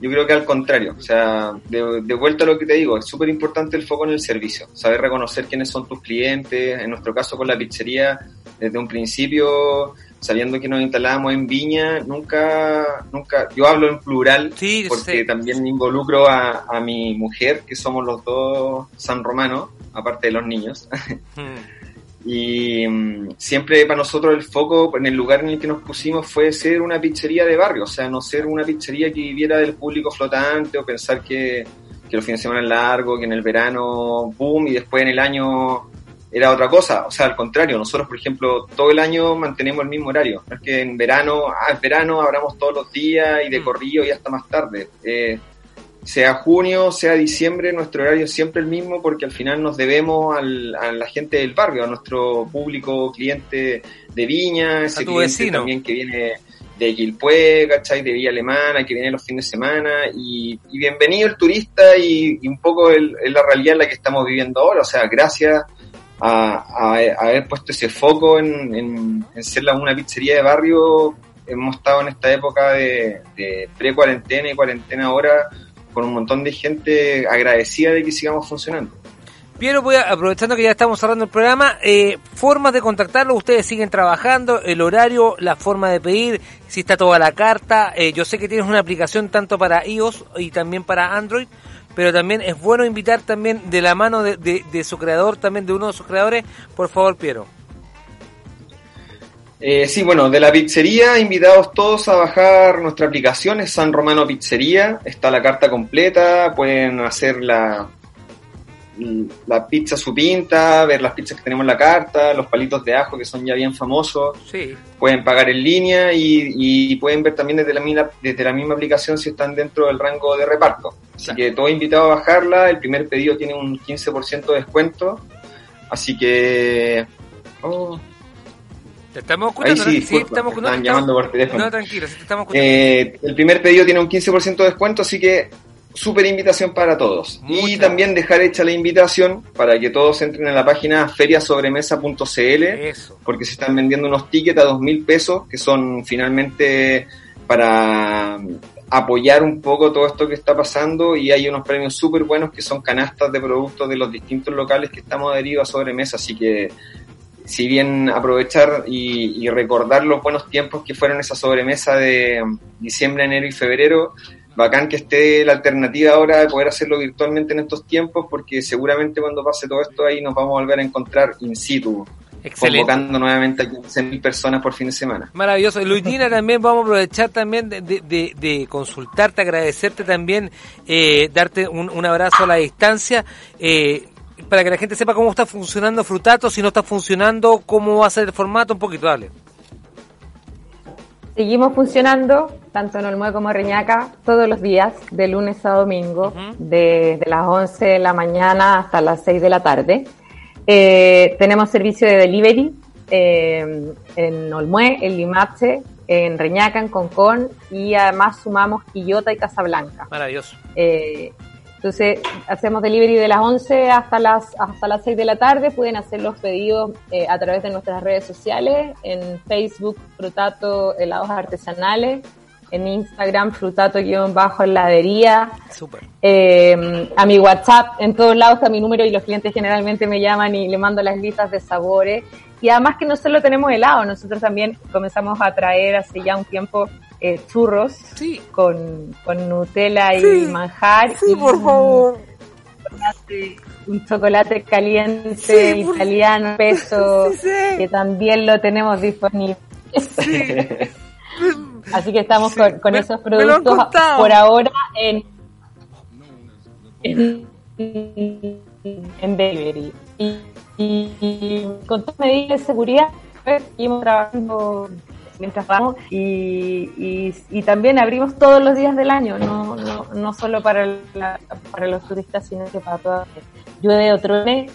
Yo creo que al contrario, o sea, de, de vuelta a lo que te digo, es súper importante el foco en el servicio, saber reconocer quiénes son tus clientes, en nuestro caso con la pizzería, desde un principio, sabiendo que nos instalábamos en Viña, nunca, nunca, yo hablo en plural, porque también involucro a, a mi mujer, que somos los dos san romanos, aparte de los niños. Y mm, siempre para nosotros el foco en el lugar en el que nos pusimos fue ser una pizzería de barrio, o sea, no ser una pizzería que viviera del público flotante o pensar que, que los fines de semana es largo, que en el verano boom y después en el año era otra cosa. O sea, al contrario, nosotros, por ejemplo, todo el año mantenemos el mismo horario. No es que en verano, ah, es verano, abramos todos los días y de corrido y hasta más tarde. Eh, sea junio, sea diciembre, nuestro horario es siempre el mismo porque al final nos debemos al- a la gente del barrio, a nuestro público cliente de Viña, ese tu cliente vecino. también que viene de Quilpué, ¿cachai? De Villa Alemana, que viene los fines de semana y, y bienvenido el turista y, y un poco el- es la realidad en la que estamos viviendo ahora, o sea, gracias a, a- haber puesto ese foco en, ser la- una pizzería de barrio, hemos estado en esta época de, de pre-cuarentena y cuarentena ahora con un montón de gente agradecida de que sigamos funcionando. Piero, voy a, aprovechando que ya estamos cerrando el programa, eh, formas de contactarlo, ustedes siguen trabajando, el horario, la forma de pedir, si está toda la carta, eh, yo sé que tienes una aplicación tanto para iOS y también para Android, pero también es bueno invitar también de la mano de, de- de su creador, también de uno de sus creadores, por favor Piero. Eh, sí, bueno, de la pizzería, invitados todos a bajar nuestra aplicación, es San Romano Pizzería, está la carta completa, pueden hacer la, la pizza su pinta, ver las pizzas que tenemos en la carta, los palitos de ajo que son ya bien famosos, Sí. pueden pagar en línea y, y pueden ver también desde la, desde la misma aplicación si están dentro del rango de reparto. Así que todos invitados a bajarla, el primer pedido tiene un 15% de descuento, así que... oh, Te estamos Ahí escuchando, sí, ¿no? disculpa, estamos me no, estamos- llamando por teléfono. No, tranquilo, sí te estamos escuchando. Eh, el primer pedido tiene un 15% de descuento, así que súper invitación para todos. Y también dejar hecha la invitación para que todos entren a la página feriasobremesa.cl porque se están vendiendo unos tickets a dos mil pesos que son finalmente para apoyar un poco todo esto que está pasando y hay unos premios súper buenos que son canastas de productos de los distintos locales que estamos adheridos a sobremesa, así que si bien aprovechar y, y recordar los buenos tiempos que fueron esa sobremesa de diciembre, enero y febrero, bacán que esté la alternativa ahora de poder hacerlo virtualmente en estos tiempos, porque seguramente cuando pase todo esto ahí nos vamos a volver a encontrar in situ, Excelente. convocando nuevamente a 15.000 personas por fin de semana. Maravilloso. Luigina, también vamos a aprovechar también de, de- de- consultarte, agradecerte también, eh, darte un, un abrazo a la distancia, eh, para que la gente sepa cómo está funcionando Frutato, si no está funcionando, cómo va a ser el formato, un poquito, dale. Seguimos funcionando, tanto en Olmue como en Reñaca, todos los días, de lunes a domingo, desde las 11 de la mañana hasta las 6 de la tarde. Eh, tenemos servicio de delivery eh, en Olmue, en Limache, en Reñaca, en Concón, y además sumamos Quillota y Casablanca. Maravilloso. Eh, entonces, hacemos delivery de las 11 hasta las, hasta las 6 de la tarde. Pueden hacer los pedidos eh, a través de nuestras redes sociales, en Facebook, Frutato Helados Artesanales, en Instagram, Frutato-heladería, Súper. eh, a mi WhatsApp, en todos lados está mi número y los clientes generalmente me llaman y le mando las listas de sabores. Y además que no solo tenemos helado, nosotros también comenzamos a traer hace ya un tiempo eh, churros con, con Nutella y Sí. manjar. Sí, y por favor. Un chocolate caliente Sí, italiano, peso, Sí, sí. que también lo tenemos disponible. Así que estamos con, con Me- esos productos por ahora en, en, en delivery. Y, y- y con todas medidas de seguridad, pues, seguimos trabajando mientras vamos y, y, y también abrimos todos los días del año, no, no, no solo para, la- para los turistas, sino que para todas. Llueve o truene,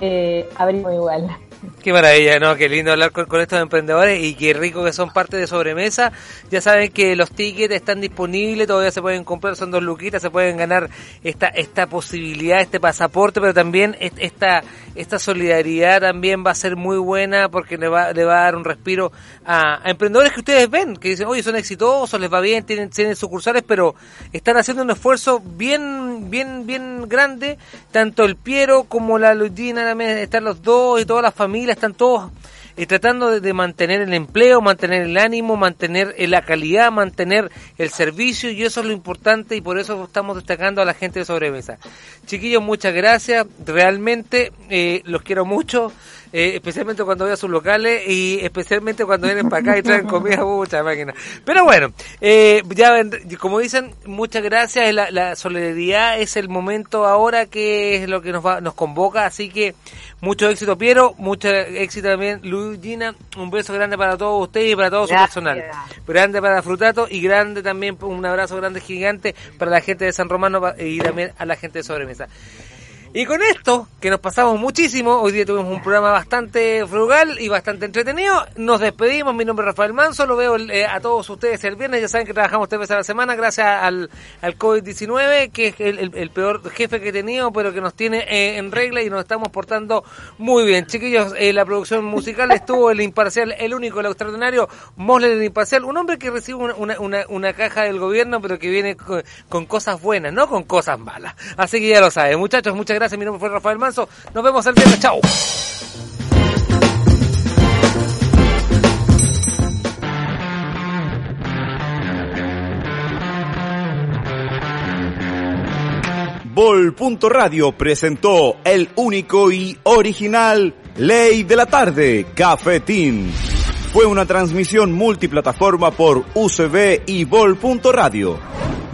eh, abrimos igual. Qué maravilla, ¿no? Qué lindo hablar con, estos emprendedores y qué rico que son parte de Sobremesa. Ya saben que los tickets están disponibles, todavía se pueden comprar, son dos luquitas, se pueden ganar esta esta posibilidad, este pasaporte, pero también est- esta esta solidaridad también va a ser muy buena porque le va, le va a dar un respiro a, emprendedores que ustedes ven, que dicen, oye, son exitosos, les va bien, tienen, tienen sucursales, pero están haciendo un esfuerzo bien, bien, bien grande, tanto el Piero como la también están los dos y todas las familias, están todos eh, tratando de, mantener el empleo, mantener el ánimo, mantener eh, la calidad, mantener el servicio y eso es lo importante y por eso estamos destacando a la gente de sobremesa. Chiquillos, muchas gracias, realmente eh, los quiero mucho. Eh, especialmente cuando voy a sus locales y especialmente cuando vienen para acá y traen comida, mucha máquina. Pero bueno, eh, ya ven- como dicen, muchas gracias. La, la solidaridad es el momento ahora que es lo que nos va, nos convoca, así que mucho éxito Piero, mucho éxito también Luigina, un beso grande para todos ustedes y para todo su personal. Grande para Frutato y grande también, un abrazo grande gigante para la gente de San Romano y también a la gente de Sobremesa. Y con esto, que nos pasamos muchísimo, hoy día tuvimos un programa bastante frugal y bastante entretenido, nos despedimos, mi nombre es Rafael Manso, lo veo eh, a todos ustedes el viernes, ya saben que trabajamos tres veces a la semana gracias al, al COVID-19, que es el, peor jefe que he tenido, pero que nos tiene eh, en regla y nos estamos portando muy bien. Chiquillos, eh, la producción musical estuvo el imparcial, el único, el extraordinario, Mosler el imparcial, un hombre que recibe una, una, una- una caja del gobierno, pero que viene con, con cosas buenas, no con cosas malas. Así que ya lo saben, muchachos, muchas gracias. Mi nombre fue Rafael Manso. Nos vemos el viernes. Chao. Bol.radio presentó el único y original Ley de la Tarde, Cafetín. Fue una transmisión multiplataforma por UCB y Bol.radio.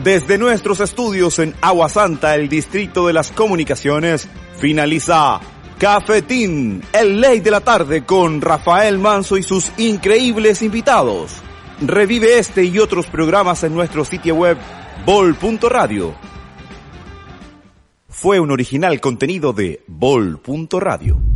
Desde nuestros estudios en Agua Santa, el Distrito de las Comunicaciones, finaliza Cafetín, el Ley de la Tarde con Rafael Manso y sus increíbles invitados. Revive este y otros programas en nuestro sitio web bol.radio. Fue un original contenido de bol.radio.